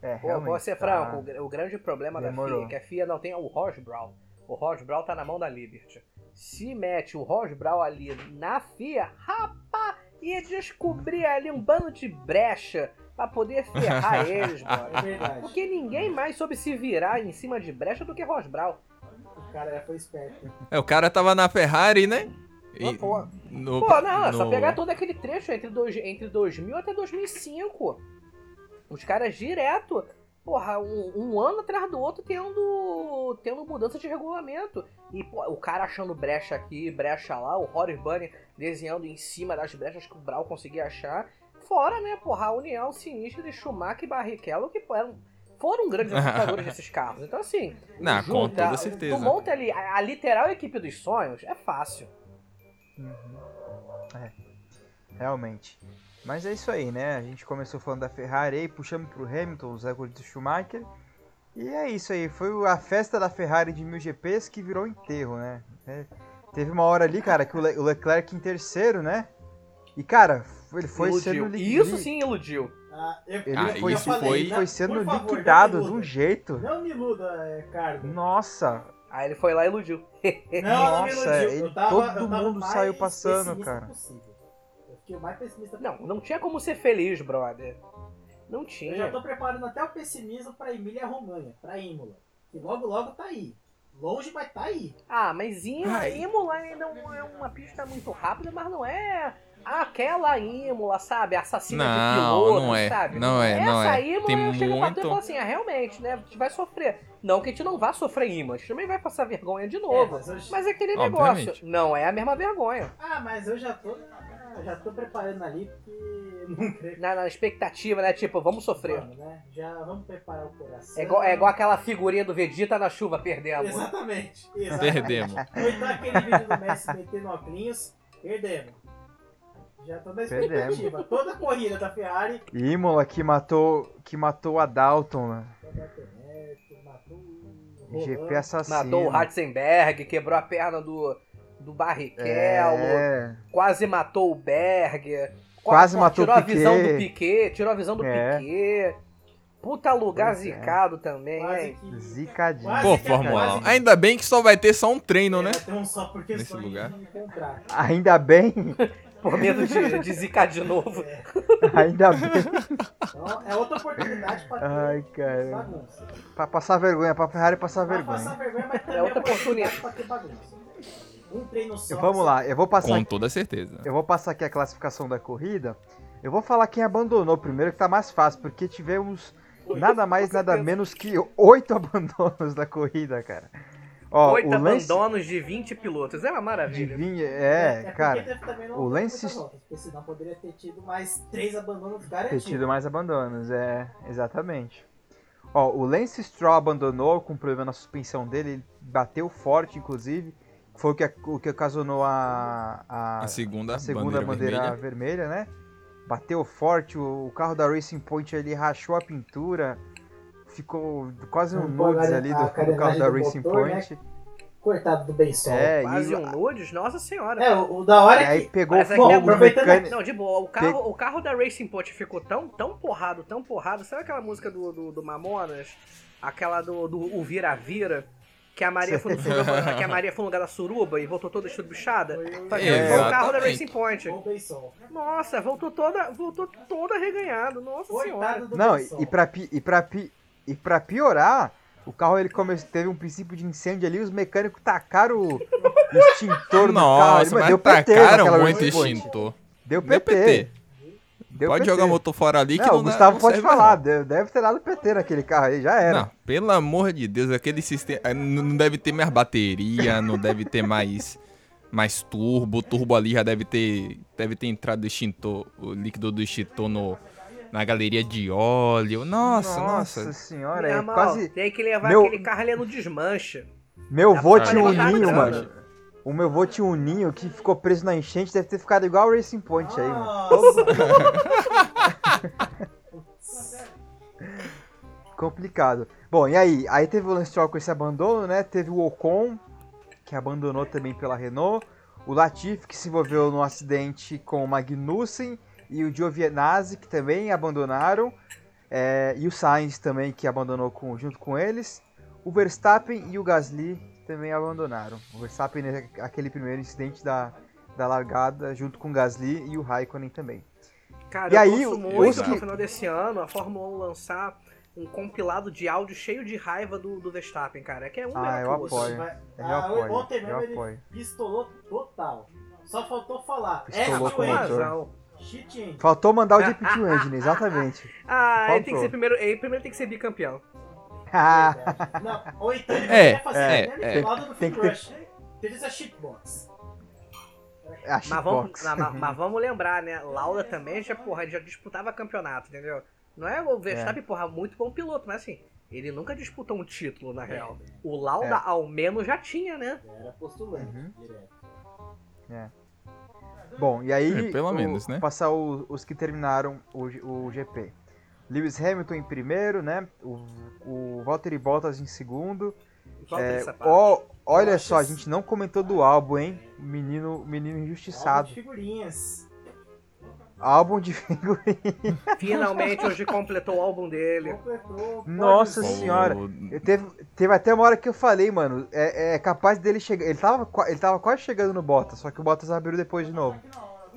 É, Pô, vou ser franco, tá... o, grande problema Demorou. da FIA é que a FIA não tem o Roche Brown. O Roche Brown tá na mão da Liberty se mete o Rosbral ali na FIA, rapaz, ia descobrir ali um bando de brecha para poder ferrar eles, mano. É verdade. Porque ninguém mais soube se virar em cima de brecha do que Rosbral.
O cara já foi esperto.
É, o cara tava na Ferrari, né?
E, pô, no, pô, não, é só pegar todo aquele trecho entre, dois, entre 2000 até 2005. Os caras direto, porra, um, um, ano atrás do outro tendo, tendo mudança de regulamento. E pô, o cara achando brecha aqui, brecha lá, o Horace Bunny desenhando em cima das brechas que o Brau conseguia achar. Fora, né, porra, a união sinistra de Schumacher e Barrichello, que eram foram grandes apostadores desses carros. Então, assim.
Não, junta, com toda certeza.
Tu monta ali a, a, literal equipe dos sonhos, é fácil.
Uhum. É. Realmente. Mas é isso aí, né? A gente começou falando da Ferrari aí, puxamos pro Hamilton, os recordes do Schumacher. E é isso aí, foi a festa da Ferrari de mil GPs que virou enterro, né? É, teve uma hora ali, cara, que o, Le o Leclerc em terceiro, né? E, cara, ele foi
iludiu.
sendo...
Isso sim iludiu.
Ah, eu, ele, ah, foi, falei, ele foi sendo favor, liquidado de um jeito.
Não me iluda, é, Carlos.
Nossa.
Aí ele foi lá e iludiu.
Não, Nossa, não me iludiu. Ele, tava, todo mundo saiu passando, cara.
Possível. Eu fiquei o mais pessimista
Não, não tinha como ser feliz, brother. Não tinha.
Eu já tô preparando até o pessimismo pra Emília Romanha, pra Imola. Que logo logo tá aí. Longe, mas tá aí.
Ah, mas Imola, Imola ainda é uma pista muito rápida, mas não é aquela Imola, sabe? Assassina
não,
de piloto,
não é,
sabe?
Não é, não
Essa
é.
Imola Tem chega muito... pra tu e fala assim, ah, realmente, né? A gente vai sofrer. Não que a gente não vá sofrer Imola, a gente também vai passar vergonha de novo. É, mas, eu... mas é aquele Obviamente. negócio, não é a mesma vergonha.
Ah, mas eu já tô eu já tô preparando ali porque não creio.
Na, na expectativa, né? Tipo, vamos sofrer.
Vamos, né? Já vamos preparar o coração.
É igual, é igual aquela figurinha do Vegeta na chuva, perdemos.
Exatamente. exatamente.
Perdemos.
Então aquele vídeo do Messi metendo óculos, perdemos. Já tô na expectativa. Perdemos. Toda a corrida da Ferrari.
Imola que matou, que matou a Dalton, né?
Matou
o GP assassino.
Matou o Ratzenberg, quebrou a perna do do Barrichello, é... quase matou o Berger,
quase, quase matou
tirou
o
Piquet. a visão do Piquet, tirou a visão do é. Piquet. Puta lugar pois é. zicado é. também, hein?
Zicadinho.
Pô, Fórmula 1. Ainda bem que só vai ter só um treino, né?
Um só
Nesse lugar.
Ainda bem.
Por medo de, de zicar de novo.
É. Ainda bem.
Então, é outra oportunidade pra ter
Ai, cara. bagunça. Pra passar vergonha, pra Ferrari passar pra vergonha.
Passar vergonha, mas é outra oportunidade pra ter bagunça. Um treino só.
Vamos lá, eu vou passar.
Com toda certeza.
Eu vou passar aqui a classificação da corrida. Eu vou falar quem abandonou primeiro, que tá mais fácil, porque tivemos nada mais, nada menos que oito abandonos da corrida, cara.
Ó, Oito Lance... abandonos de 20 pilotos, é uma maravilha.
De 20, é, é cara. O Lance.
porque senão poderia ter tido mais três abandonos garantidos.
Ter tido mais abandonos, é, exatamente. Ó, o Lance Stroll abandonou com problema na suspensão dele, ele bateu forte, inclusive. Foi o que, o que ocasionou a, a,
a segunda,
a segunda bandeira, bandeira vermelha. vermelha. né? Bateu forte, o, o, carro da Racing Point ali rachou a pintura, ficou quase um nudes ali do, do, carro da Racing motor, Point. Né?
Coitado do Benson.
É, Quase e... um nudes, nossa senhora.
É, o, o da hora é
que...
aí
pegou fogo, é
mecânico... Não, de boa, o carro, Pe... o carro da Racing Point ficou tão, tão porrado, tão porrado. Sabe aquela música do, do, do Mamonas? Aquela do, do O Vira-Vira? Que a Maria foi no, que a Maria foi no lugar da suruba e voltou toda estrubichada. Foi o carro da Racing Point. Nossa, voltou toda, voltou toda arreganhado. Nossa senhora.
Não, e pra, e, pra, e pra piorar, o carro ele come... teve um princípio de incêndio ali, os mecânicos tacaram o extintor
Nossa,
no carro.
Mas deu tacaram muito extintor.
Deu PT. Deu PT.
Deu pode PT. jogar motor fora ali
não,
que não
o Gustavo pode falar, deve ter dado PT naquele carro aí, já era.
Não, pelo amor de Deus, aquele sistema eh, não deve ter mais bateria, não deve ter mais mais turbo, o turbo ali já deve ter deve ter entrado extintor, o líquido do extintor no na galeria de óleo. Nossa, nossa.
Nossa senhora, é quase
tem que levar Meu... aquele carro ali no desmancha.
Meu vô tinha um ninho, mano. O meu vô tinha um ninho que ficou preso na enchente, deve ter ficado igual o Racing Point aí, mano. Complicado. Bom, e aí? Aí teve o Lance Stroll com esse abandono, né? Teve o Ocon, que abandonou também pela Renault. O Latifi, que se envolveu no acidente com o Magnussen. E o Giovinazzi, que também abandonaram. É, e o Sainz também, que abandonou com, junto com eles. O Verstappen e o Gasly também abandonaram. O Verstappen, né, aquele primeiro incidente da, da largada, junto com o Gasly e o Raikkonen também.
Cara, e eu aí, muito que... no final desse ano a Fórmula 1 lançar um compilado de áudio cheio de raiva do, do Verstappen, cara. É que é um
ah,
eu
apoio.
Vai...
Eu
ah,
apoio.
Ontem mesmo
eu
ele
apoio.
pistolou total. Só faltou falar.
Pistolou
é,
com o
engine.
Faltou mandar o GP2 Engine, exatamente.
Ah, ele tem que ser primeiro. Ele primeiro tem que ser bicampeão.
Ah,
Não, ou então ele
É,
vai fazer
é,
né,
é.
do
Tem ter-
Rush. Teve essa shitbox.
a
Mas vamos,
shitbox.
mas, mas- vamos lembrar, né? Lauda também já, porra, já disputava campeonato, entendeu? Não é o Verstappen, porra, muito bom piloto, mas assim, ele nunca disputou um título, na real. O Lauda,
É.
ao menos, já tinha, né?
Era postulante,
Uhum.
direto.
Bom, e aí,
É, pelo
o-
menos, né?
passar o- os que terminaram o, o GP. Lewis Hamilton em primeiro, né? O, o Valtteri Bottas em segundo. É, ó, olha
Nossa.
só, a gente não comentou do álbum, hein? Menino, menino
Álbum
injustiçado.
de figurinhas.
Álbum de figurinha.
Finalmente hoje completou o álbum dele.
Completou.
Nossa senhora. Teve, teve até uma hora que eu falei, mano, é, é capaz dele chegar. Ele tava, ele tava quase chegando no Bottas, só que o Bottas abriu depois de novo.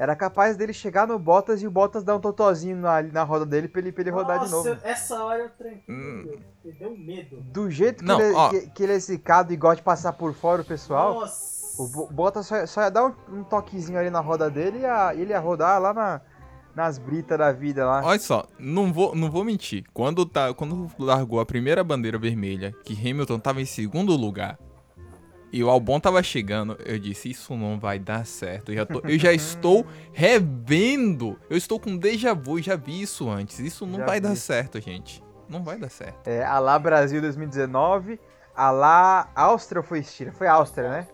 Era capaz dele chegar no Bottas e o Bottas dar um totozinho na, na roda dele pra ele, pra ele rodar de
Nossa,
novo.
essa hora eu tranquei.
Hum.
Me deu medo.
Do jeito que,
Não,
ele,
ó.
que, que ele é zicado e gosta de passar por fora o pessoal,
Nossa.
o Bo- Bottas só, só ia dar um, um toquezinho ali na roda dele e ia- ele ia rodar lá na, nas britas da vida lá.
Olha só, não vou, não vou mentir. Quando, tá, quando largou a primeira bandeira vermelha, que Hamilton tava em segundo lugar, e o Albon tava chegando, eu disse, isso não vai dar certo. Eu já, tô- eu já estou revendo. Eu estou com déjà vu, já vi isso antes. Isso não
Já
vai
vi.
dar certo, gente. Não vai dar certo.
É, a lá Brasil 2019, a lá Áustria ou foi Estíria? Foi Áustria, né?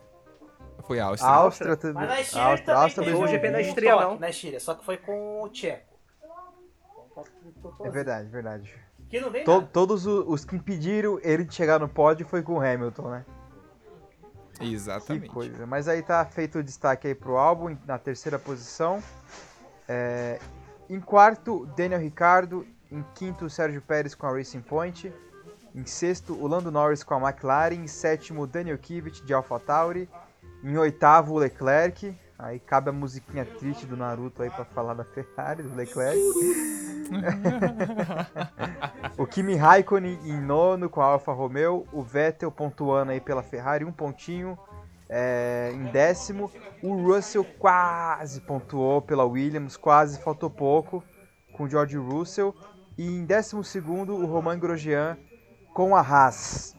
Foi a
A
Áustria.
Áustria também.
Mas na Estíria
Áustria,
também
Áustria
teve
Foi o
um
GP da
Brasil.
estreia, não.
Na Estíria, só que foi com o Tcheco.
É verdade, verdade.
Que não vem
To-
nada.
todos o- os que impediram ele de chegar no pódio foi com o Hamilton, né? Que
Exatamente.
coisa. Mas aí tá feito o destaque aí pro álbum, na terceira posição. É, em quarto, Daniel Ricciardo. Em quinto, Sérgio Pérez com a Racing Point. Em sexto, o Lando Norris com a McLaren. Em sétimo, Daniel Kivet de AlphaTauri. Em oitavo, o Leclerc. Aí cabe a musiquinha triste do Naruto aí pra falar da Ferrari, do Leclerc. o Kimi Raikkonen em nono com a Alfa Romeo. O Vettel pontuando aí pela Ferrari, um pontinho. É, em décimo, o Russell quase pontuou pela Williams, quase, faltou pouco com o George Russell. E em décimo segundo, o Romain Grosjean com a Haas.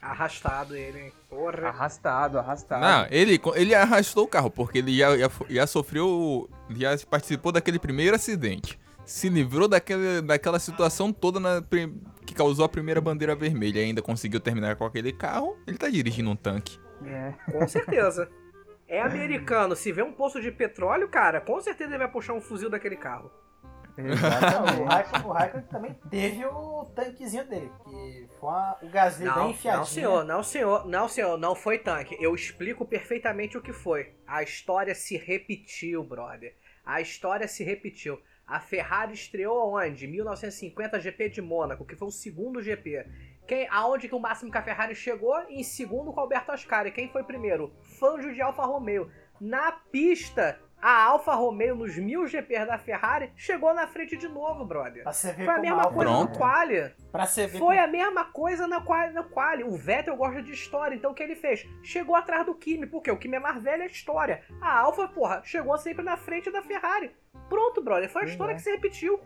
Arrastado ele, hein? Porra.
Arrastado, arrastado.
Não, ele, ele arrastou o carro, porque ele já, já, já sofreu. Já participou daquele primeiro acidente. Se livrou daquela, daquela situação toda na que causou a primeira bandeira vermelha. E ainda conseguiu terminar com aquele carro. Ele tá dirigindo um tanque.
É.
Com certeza. É americano, se vê um poço de petróleo, cara, com certeza ele vai puxar um fuzil daquele carro.
O
Exatamente.
Raikkonen, o Raikkonen também teve o tanquezinho dele, que foi uma- o Gasly bem
Não,
enfiadinho.
não, senhor, não, senhor, não, senhor, não foi tanque. Eu explico perfeitamente o que foi. A história se repetiu, brother. A história se repetiu. A Ferrari estreou onde? 1950 GP de Mônaco, que foi o segundo GP. Quem, aonde que o máximo que a Ferrari chegou? Em segundo com Alberto Ascari. Quem foi primeiro? Fangio de Alfa Romeo. Na pista, a Alfa Romeo, nos mil GPs da Ferrari, chegou na frente de novo, brother.
Pra você ver
Foi a mesma coisa
Pronto.
no quali.
Pra você ver
Foi
como-
a mesma coisa na quali, na quali. O Vettel gosta de história, então o que ele fez? Chegou atrás do Kimi, porque o Kimi é mais velho, é história. A Alfa, porra, chegou sempre na frente da Ferrari. Pronto, brother, foi a história
é.
que se repetiu.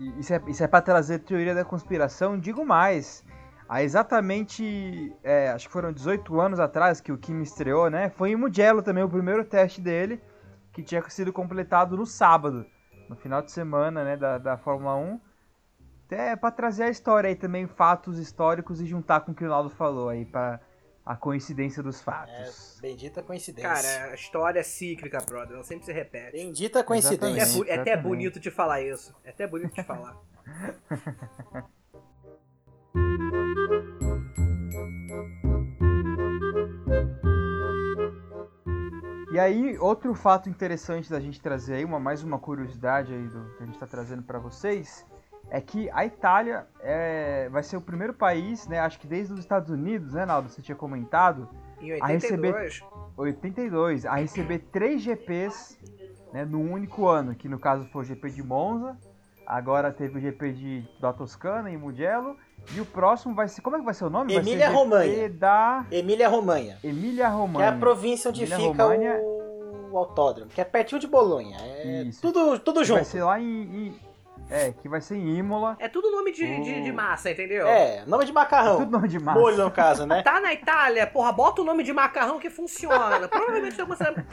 E Isso é, isso é pra trazer teoria da conspiração, digo mais. Há exatamente, é, acho que foram 18 anos atrás que o Kimi estreou, né? Foi em Mugello também o primeiro teste dele, que tinha sido completado no sábado, no final de semana, né, da, da Fórmula 1. Até pra trazer a história aí também, fatos históricos e juntar com o que o Naldo falou aí, pra a coincidência dos
É,
fatos.
bendita coincidência.
Cara, a história é cíclica, brother, ela sempre se repete.
Bendita
É,
coincidência.
bu- é até
exatamente.
bonito de falar isso. É até bonito de falar.
E aí, outro fato interessante da gente trazer aí, uma, mais uma curiosidade aí do, que a gente tá trazendo para vocês, é que a Itália é, vai ser o primeiro país, né, acho que desde os Estados Unidos, né, Naldo, você tinha comentado,
Em
A receber-
82,
82, a receber três GPs né, no único ano, que no caso foi o GP de Monza, Agora teve o GP de, da Toscana em Mugello. E o próximo vai ser. Como é que vai ser o nome?
Emília Romanha.
Da...
Emília Romanha.
Emília Romanha.
Que é a província onde Emília fica Romanha... o autódromo, que é pertinho de Bolonha. É Isso. Tudo, tudo junto.
Vai ser lá em, em, É, que vai ser em Imola.
É tudo nome de, o... de, de, massa, entendeu?
É, nome de macarrão. É
tudo nome de massa.
Molho, no caso, né?
tá na Itália, porra, bota o nome de macarrão que funciona. Provavelmente tem uma cidade...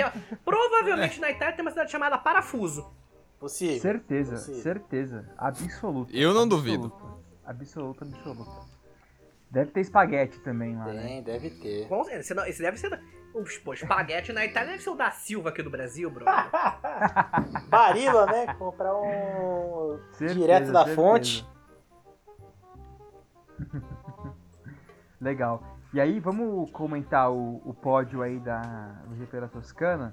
Provavelmente na Itália tem uma cidade chamada Parafuso.
Possível. Certeza, Possível. certeza. Absoluta.
Eu não
absoluta.
duvido.
Absoluta, absoluta. Deve ter espaguete também lá,
Tem,
né?
deve ter.
Com esse, esse deve ser. Pô, espaguete na Itália deve ser o da Silva aqui do Brasil, bro.
Barila, né? Comprar um. Certeza, direto da certeza. fonte.
Legal. E aí, vamos comentar o, o pódio aí da, do GP da Toscana.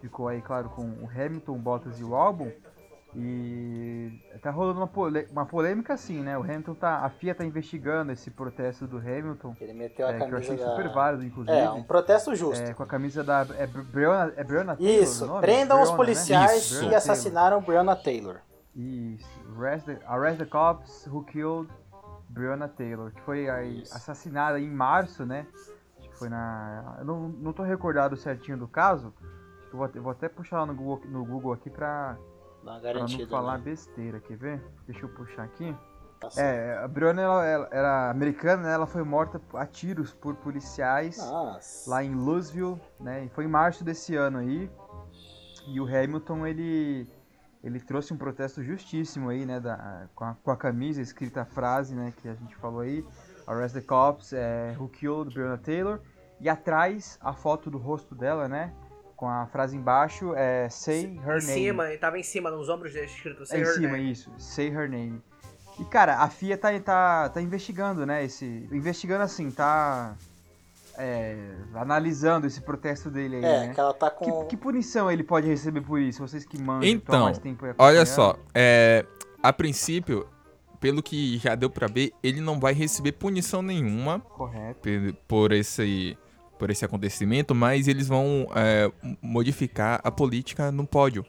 Ficou aí, claro, com o Hamilton, Bottas e o Albon. E tá rolando uma, polê uma polêmica assim, né? O Hamilton tá. A FIA tá investigando esse protesto do Hamilton.
Ele meteu a
é,
camisa.
Que eu achei
da...
super válido, inclusive.
É, um protesto justo.
É, com a camisa da. É Breonna, é Breonna Taylor?
Isso, prendam os né? policiais né? que assassinaram Breonna Taylor.
Isso. Arrest the, arrest the cops who killed Breonna Taylor. Que foi assassinada em março, né? Acho que foi na. Eu não, não tô recordado certinho do caso. Acho que eu vou, eu vou até puxar lá no Google, no Google aqui pra
Dá.
Pra não falar né? besteira, quer ver? Deixa eu puxar aqui. Tá é, a Brianna ela, ela, era americana, né? ela foi morta a tiros por policiais
Nossa.
lá em Louisville, né? E foi em março desse ano aí. E o Hamilton, ele, ele trouxe um protesto justíssimo aí, né? Da, com, a, com a camisa escrita a frase, né? Que a gente falou aí. Arrest the cops, é, who killed Breonna Taylor. E atrás, a foto do rosto dela, né? Com a frase embaixo é Say Her
em
Name.
Em cima, tava em cima, nos ombros dele escrito Say
é
Her
Name. Em cima, isso. Say Her Name. E, cara, a FIA tá, tá, tá investigando, né? Esse, investigando assim, tá é, analisando esse protesto dele aí,
é,
né?
que ela tá com...
Que, que, punição ele pode receber por isso? Vocês que mandam
então,
mais tempo
olha só, é, a princípio, pelo que já deu para ver, ele não vai receber punição nenhuma.
Correto.
Por, por esse por esse acontecimento, mas eles vão é, modificar a política no pódio.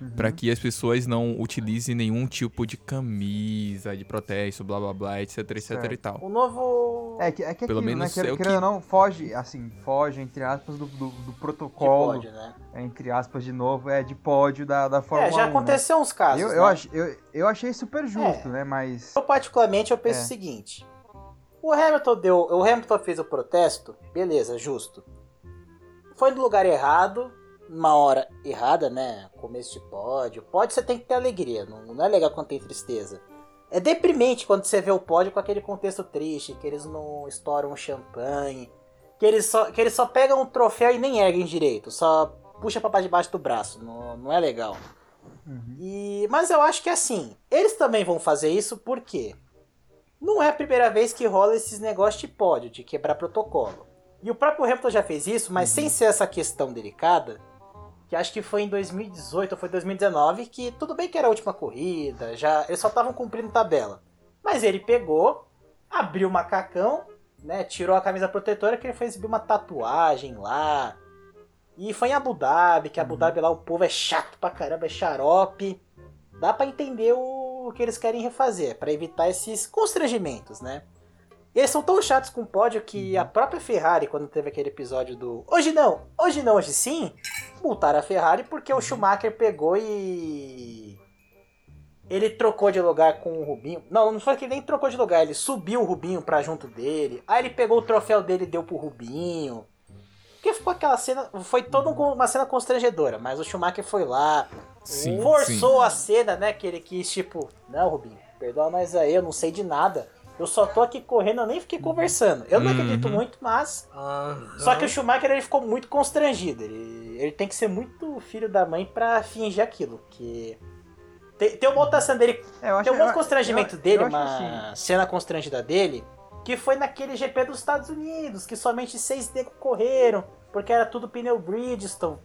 Uhum. para que as pessoas não utilizem nenhum tipo de camisa de protesto, blá blá blá, etc, etc certo. e tal.
O novo.
É que, é que Pelo aquilo, menos né? que, é que... não, foge, assim, foge, entre aspas, do, do, do protocolo.
De pódio, né?
Entre aspas, de novo, é de pódio da, da Fórmula 1.
É, já 1, né? aconteceu
né?
uns casos.
Eu,
né?
eu, ach, eu, eu achei super justo,
é.
né? Mas.
Eu, particularmente, eu penso é. o seguinte. O Hamilton deu. O Hamilton fez o protesto, beleza, justo. Foi no lugar errado, numa hora errada, né? Começo de pódio. Pódio você tem que ter alegria, não, não é legal quando tem tristeza. É deprimente quando você vê o pódio com aquele contexto triste, que eles não estouram um champanhe, que eles só, que eles só pegam um troféu e nem erguem direito, só puxa pra debaixo do braço, não, não é legal. Uhum. E, mas eu acho que assim, eles também vão fazer isso porque não é a primeira vez que rola esses negócios de pódio, de quebrar protocolo. E o próprio Hamilton já fez isso, mas uhum. sem ser essa questão delicada, que acho que foi em 2018 ou foi 2019, que tudo bem que era a última corrida, já eles só estavam cumprindo tabela. Mas ele pegou, abriu o macacão, né, tirou a camisa protetora que ele foi exibir uma tatuagem lá. E foi em Abu Dhabi, que Abu uhum. Dhabi lá o povo é chato pra caramba, é xarope. Dá para entender o o que eles querem refazer, para evitar esses constrangimentos, né? eles são tão chatos com o pódio que a própria Ferrari, quando teve aquele episódio do Hoje não, hoje não, hoje sim, multaram a Ferrari porque o Schumacher pegou e. Ele trocou de lugar com o Rubinho. Não, não foi que nem trocou de lugar, ele subiu o Rubinho pra junto dele. Aí ele pegou o troféu dele e deu pro Rubinho. Porque ficou aquela cena. Foi toda uma cena constrangedora, mas o Schumacher foi lá,
Sim,
forçou
sim.
a cena, né? Que ele quis, tipo, não, Rubinho, perdoa nós aí, eu não sei de nada. Eu só tô aqui correndo, eu nem fiquei conversando. Eu não
Uhum.
acredito muito, mas. Só que o Schumacher ele ficou muito constrangido. Ele, ele tem que ser muito filho da mãe pra fingir aquilo. Que. Tem, tem uma outra cena dele.
É, eu
Tem um outro
eu-
constrangimento
eu-
dele,
eu acho
uma
assim.
cena constrangida dele, que foi naquele GP dos Estados Unidos, que somente seis negros correram, porque era tudo pneu Bridgestone.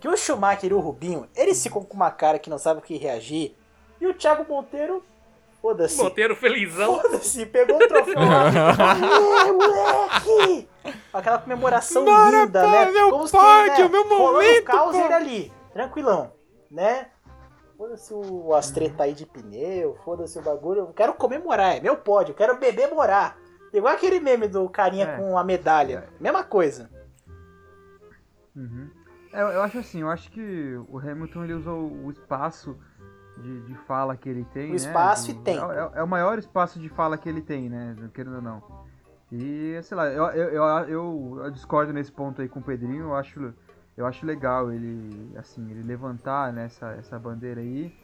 Que o Schumacher e o Rubinho, eles ficam com uma cara que não sabe o que reagir. E o Thiago Monteiro, foda-se.
Monteiro felizão.
Foda-se, pegou o troféu lá. é, moleque! Aquela comemoração
Bora,
linda,
pá,
né?
meu
se,
pódio, meu
rolando
momento,
caos
pô.
ele ali, tranquilão, né? Foda-se o, as treta aí de pneu, foda-se o bagulho. Eu quero comemorar, é meu pódio, eu quero beber morar. Igual aquele meme do carinha é. com a medalha. Mesma coisa.
Uhum. É, eu acho assim, eu acho que o Hamilton ele usou o espaço de, de fala que ele tem. O né?
espaço do, e tempo.
É, é, o maior espaço de fala que ele tem, né? Querendo ou não. E, sei lá, eu, eu, eu, eu, discordo nesse ponto aí com o Pedrinho, eu acho, eu acho legal ele, assim, ele levantar né, essa, essa bandeira aí,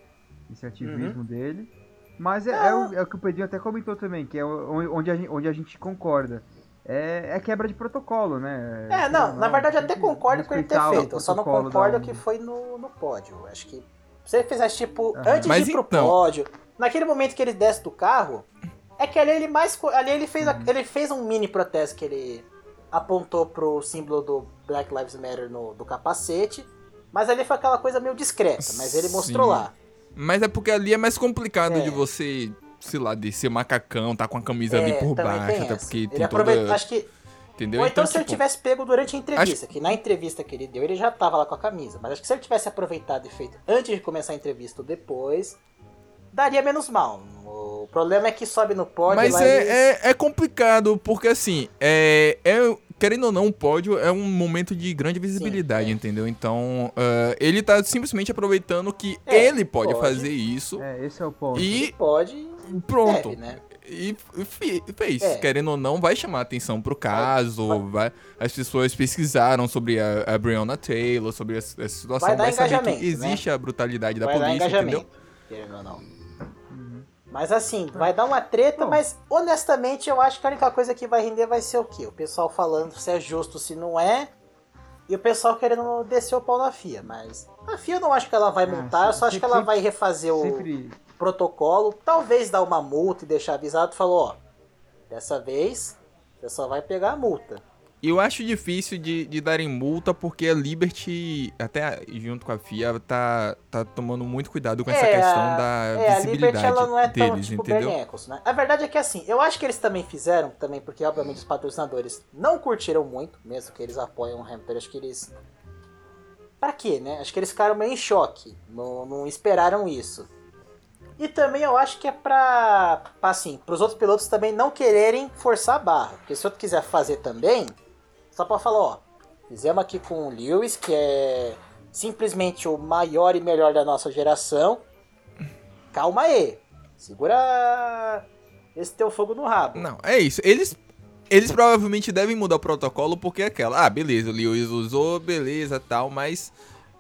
esse ativismo uhum. dele. Mas é, é, o, é, o, que o Pedrinho até comentou também, que é onde a gente, onde a gente concorda. É, é quebra de protocolo, né?
É, não, não na verdade até concordo com ele ter feito. Eu só não concordo da... que foi no, no pódio. Acho que se ele fizesse, tipo, uhum. antes Mas de ir pro então... pódio, naquele momento que ele desce do carro, é que ali ele mais. Ali ele fez, uhum. ele fez um mini protesto que ele apontou pro símbolo do Black Lives Matter no, do capacete. Mas ali foi aquela coisa meio discreta, mas ele mostrou Sim. lá.
Mas é porque ali é mais complicado é. de você, sei lá, descer macacão, tá com a camisa é, ali por baixo, até porque ele tem toda...
Acho que
Entendeu?
Ou então, então se tipo, ele tivesse pego durante a entrevista, acho... que na entrevista que ele deu, ele já tava lá com a camisa. Mas acho que se ele tivesse aproveitado e feito antes de começar a entrevista ou depois, daria menos mal. O problema é que sobe no pódio.
Mas é, eles... é, é, complicado, porque assim, é, é, querendo ou não, o pódio é um momento de grande visibilidade, Sim, é. entendeu? Então, uh, ele tá simplesmente aproveitando que é, ele pode, pode, fazer isso.
É, esse é o ponto.
E
ele pode.
Pronto. Deve, né? E fez, é. querendo ou não, vai chamar atenção pro caso. Vai. vai as pessoas pesquisaram sobre a, a Breonna Taylor, sobre a, a situação.
Vai,
vai
saber que
né? existe
né?
a brutalidade vai da polícia, entendeu?
Querendo ou não. Uhum. Mas assim, vai dar uma treta, mas honestamente eu acho que a única coisa que vai render vai ser o quê? O pessoal falando se é justo, se não é. E o pessoal querendo descer o pau na FIA, mas a FIA eu não acho que ela vai ah, multar, eu só acho que ela vai refazer o, sempre protocolo, talvez dar uma multa e deixar avisado, falou, ó, dessa vez você só vai pegar a multa.
Eu acho difícil de, de darem multa porque a Liberty, até junto com a FIA, tá, tá tomando muito cuidado com essa é, questão da é, visibilidade a Liberty, ela não é tão, deles, tipo, entendeu?
Né? A verdade é que assim, eu acho que eles também fizeram, também porque obviamente os patrocinadores não curtiram muito, mesmo que eles apoiam o Hamilton, acho que eles... Pra quê, né? Acho que eles ficaram meio em choque, não, não esperaram isso. E também eu acho que é pra, assim, pros outros pilotos também não quererem forçar a barra. Porque se outro quiser fazer também, só pra falar, ó, fizemos aqui com o Lewis, que é simplesmente o maior e melhor da nossa geração. Calma aí. Segura esse teu fogo no rabo.
Não, é isso. Eles eles provavelmente devem mudar o protocolo porque é aquela, ah, beleza, o Lewis usou, beleza, tal, mas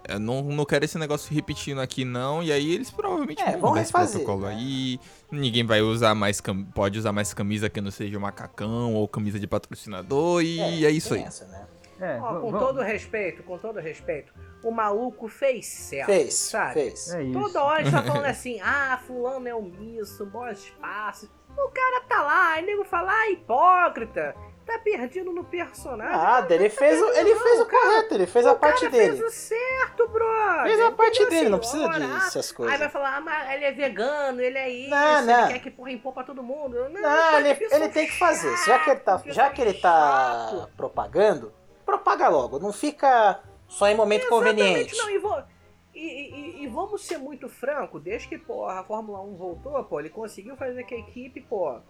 eu não, não quero esse negócio repetindo aqui, não. E aí eles provavelmente
é, vão mudar esse protocolo
né? aí. Ninguém vai usar mais. Pode usar mais camisa que não seja macacão ou camisa de patrocinador. E é, é isso aí.
Essa, né? É, Ó, com todo respeito, com todo respeito, o maluco fez certo.
Fez,
sabe?
Fez.
É Toda hora a gente tá falando assim, ah, fulano é omisso, bom espaço. O cara tá lá, aí nego fala, ah, hipócrita tá perdido no personagem.
Nada, ele, tá fez, o, ele fez o correto, ele fez a parte dele.
fez o certo, brother.
Fez a parte dele, não precisa dessas coisas.
Aí vai falar, ah, mas ele é vegano, ele é isso, não, não. ele quer que porra impor pra todo mundo. Não,
não ele, ele tem que fazer. Já que ele tá, já que ele tá propagando, propaga logo. Não fica só em momento Exatamente, conveniente.
Não, e, vou, e, e, e, vamos ser muito franco, desde que porra, a Fórmula 1 voltou, pô, ele conseguiu fazer que a equipe, pô,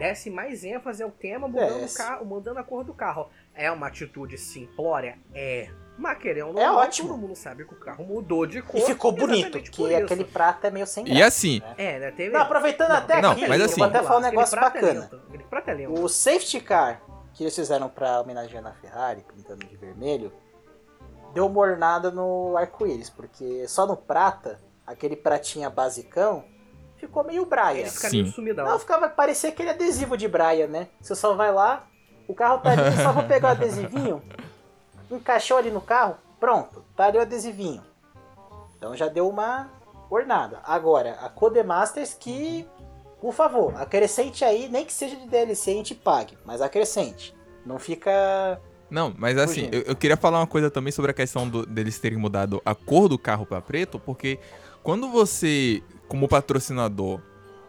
desse mais ênfase ao tema, mudando, o carro, mudando a cor do carro. É uma atitude simplória? É. Mas querendo
é ótimo.
todo mundo sabe que o carro mudou de cor.
E ficou bonito, que aquele prata é meio sem graça.
E assim...
Né? É, né?
Teve... Não, aproveitando não, até
não,
aqui,
mas assim,
eu vou até falar um negócio é bacana. É o safety car que eles fizeram pra homenagear a Ferrari, pintando de vermelho, deu uma ornada no arco-íris, porque só no prata, aquele pratinha basicão, ficou meio Braia. Ele
fica meio
sumidão. Não, ficava, parecia aquele adesivo de Braia, né? Você só vai lá, o carro tá ali, só vou pegar o adesivinho, encaixou ali no carro, pronto, tá ali o adesivinho. Então já deu uma ornada. Agora, a Codemasters que, por favor, acrescente aí, nem que seja de DLC a gente pague, mas acrescente. Não fica
não, mas assim, eu, eu, queria falar uma coisa também sobre a questão do, deles terem mudado a cor do carro para preto, porque quando você como patrocinador,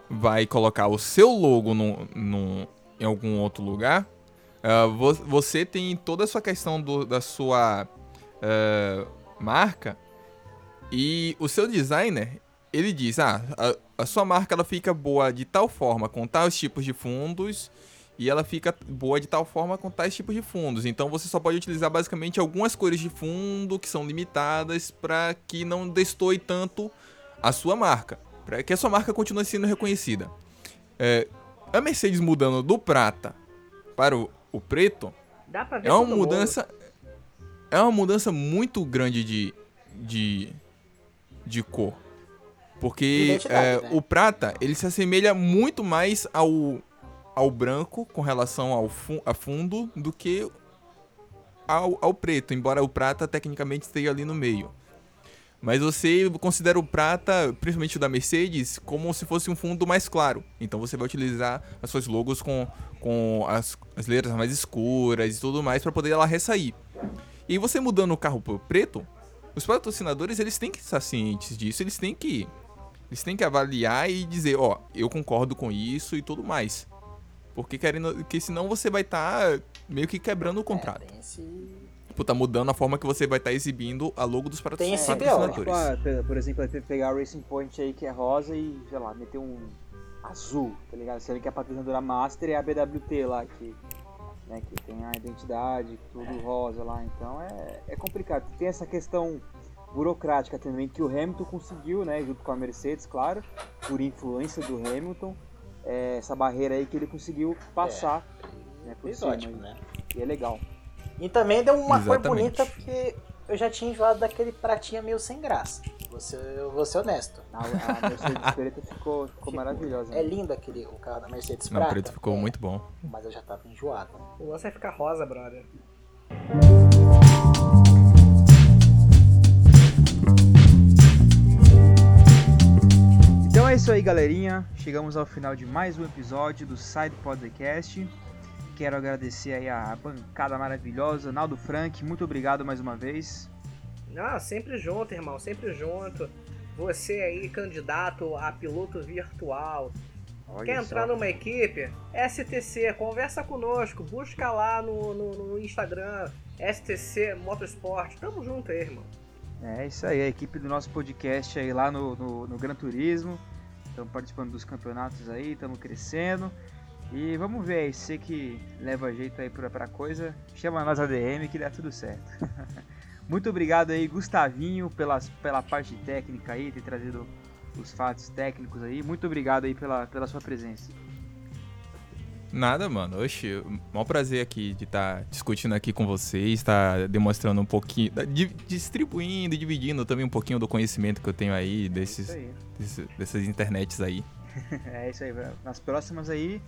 vai colocar o seu logo no, no, em algum outro lugar, uh, você tem toda a sua questão do, da sua uh, marca e o seu designer ele diz, ah, a, a, sua marca ela fica boa de tal forma com tais tipos de fundos e ela fica boa de tal forma com tais tipos de fundos. Então você só pode utilizar basicamente algumas cores de fundo que são limitadas para que não destoe tanto a sua marca, para que a sua marca continue sendo reconhecida. É, a Mercedes mudando do prata para o, o preto é uma mudança é uma mudança muito grande de de, de cor. Porque é, né? o prata, ele se assemelha muito mais ao, ao branco com relação ao fu a fundo do que ao, ao preto, embora o prata tecnicamente esteja ali no meio. Mas você considera o prata, principalmente o da Mercedes, como se fosse um fundo mais claro. Então você vai utilizar as suas logos com, com as, as letras mais escuras e tudo mais para poder ela ressair. E você mudando o carro pro preto, os patrocinadores eles têm que estar cientes disso, eles têm que eles têm que avaliar e dizer, ó, eu concordo com isso e tudo mais. Porque querendo, porque senão você vai estar tá meio que quebrando o contrato. É. Tipo, tá mudando a forma que você vai estar tá exibindo a logo dos patrocinadores.
Tipo, ah, por exemplo, pegar a Racing Point aí que é rosa e, sei lá, meter um azul, tá ligado? Se ele quer a patrocinadora Master é a BWT lá que né, que tem a identidade, tudo rosa lá, então é, é complicado. Tem essa questão burocrática também que o Hamilton conseguiu, né, junto com a Mercedes, claro, por influência do Hamilton, é, essa barreira aí que ele conseguiu passar, é, né, por cima, né? E é legal.
E também deu uma Exatamente. cor bonita porque eu já tinha enjoado daquele pratinha meio sem graça. Você, eu vou ser honesto.
A, a Mercedes preta ficou, ficou maravilhosa.
É né? lindo aquele o carro da Mercedes
Não,
prata.
O preto ficou
é,
muito bom.
Mas eu já tava enjoado. O lance é ficar rosa, brother.
Então é isso aí, galerinha. Chegamos ao final de mais um episódio do Side Podcast. Quero agradecer aí a bancada maravilhosa, Naldo Frank, muito obrigado mais uma vez.
Ah, sempre junto, irmão, sempre junto. Você aí, candidato a piloto virtual, Olha Quer entrar só. numa equipe? STC, conversa conosco, busca lá no, no, no, Instagram, STC Motorsport. Tamo junto aí, irmão.
É isso aí, a equipe do nosso podcast aí lá no, no, no Gran Turismo. Estamos participando dos campeonatos aí, estamos crescendo. E vamos ver aí, você que leva jeito aí pra, pra coisa, chama nós ADM que dá tudo certo. Muito obrigado aí, Gustavinho, pelas, pela parte técnica aí, ter trazido os fatos técnicos aí. Muito obrigado aí pela, pela sua presença.
Nada, mano. Oxe, maior prazer aqui de estar tá discutindo aqui com vocês, estar tá demonstrando um pouquinho, tá distribuindo, dividindo também um pouquinho do conhecimento que eu tenho aí desses, é aí. desses dessas internets aí.
é isso aí, nas próximas aí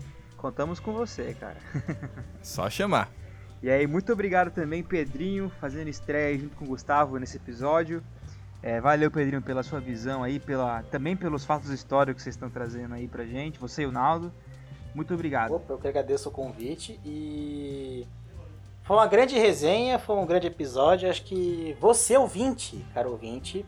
contamos com você, cara.
Só chamar.
E aí, muito obrigado também, Pedrinho, fazendo estreia junto com o Gustavo nesse episódio. É, valeu, Pedrinho, pela sua visão aí, pela, também pelos fatos históricos que vocês estão trazendo aí pra gente, você e o Naldo. Muito obrigado.
Opa, eu que agradeço o convite e foi uma grande resenha, foi um grande episódio. Acho que você ouvinte, cara ouvinte,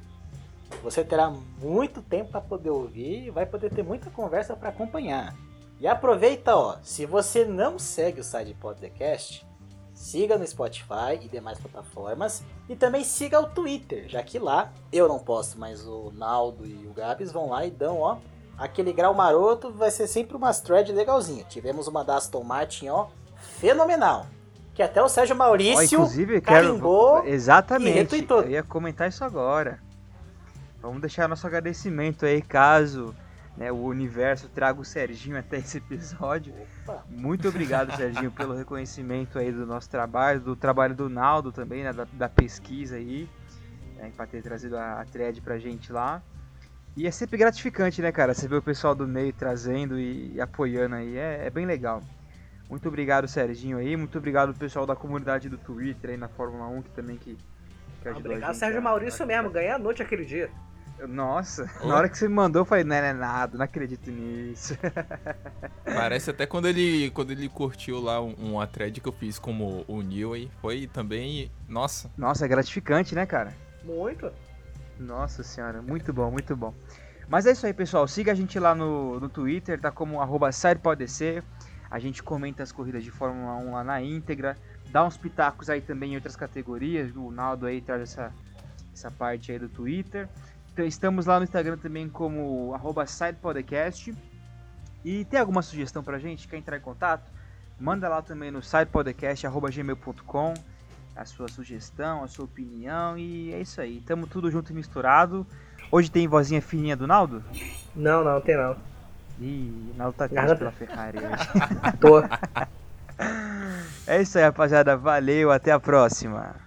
você terá muito tempo para poder ouvir e vai poder ter muita conversa para acompanhar. E aproveita, ó, se você não segue o Side Podcast, siga no Spotify e demais plataformas. E também siga o Twitter, já que lá eu não posto, mas o Naldo e o Gabs vão lá e dão, ó, aquele grau maroto. Vai ser sempre umas thread legalzinha. Tivemos uma da Aston Martin, ó, fenomenal. Que até o Sérgio Maurício
inclusive, carimbou quero... Exatamente. Eu ia comentar isso agora. Vamos deixar nosso agradecimento aí, caso né, o universo traga o Serginho até esse episódio. Opa. Muito obrigado, Serginho, pelo reconhecimento aí do nosso trabalho, do trabalho do Naldo também, né, da, da pesquisa aí, né, para ter trazido a, a thread pra gente lá. E é sempre gratificante, né, cara? Você vê o pessoal do meio trazendo e, e apoiando aí, é, é, bem legal. Muito obrigado, Serginho aí, muito obrigado pessoal da comunidade do Twitter aí na Fórmula 1 que também que,
que ajudou Obrigado, Sérgio Maurício mesmo, ganhei a noite aquele dia.
Nossa, na hora que você me mandou, eu falei, não é nada, não acredito nisso.
Parece até quando ele, quando ele curtiu lá um, uma thread que eu fiz como o Neil aí, foi também, nossa.
Nossa, é gratificante, né, cara?
Muito.
Nossa senhora, muito bom, muito bom. Mas é isso aí, pessoal. Siga a gente lá no, no Twitter, tá como arroba A gente comenta as corridas de Fórmula 1 lá na íntegra. Dá uns pitacos aí também em outras categorias. O Naldo aí traz essa, essa parte aí do Twitter. Estamos lá no Instagram também como arroba sidepodcast. E tem alguma sugestão pra gente? Quer entrar em contato? Manda lá também no sidepodcast.gmail.com a sua sugestão, a sua opinião e é isso aí. Tamo tudo junto e misturado. Hoje tem vozinha fininha do Naldo?
Não, não, tem não.
Ih, Naldo tá triste pela Ferrari hoje.
Tô.
é isso aí, rapaziada. Valeu, até a próxima.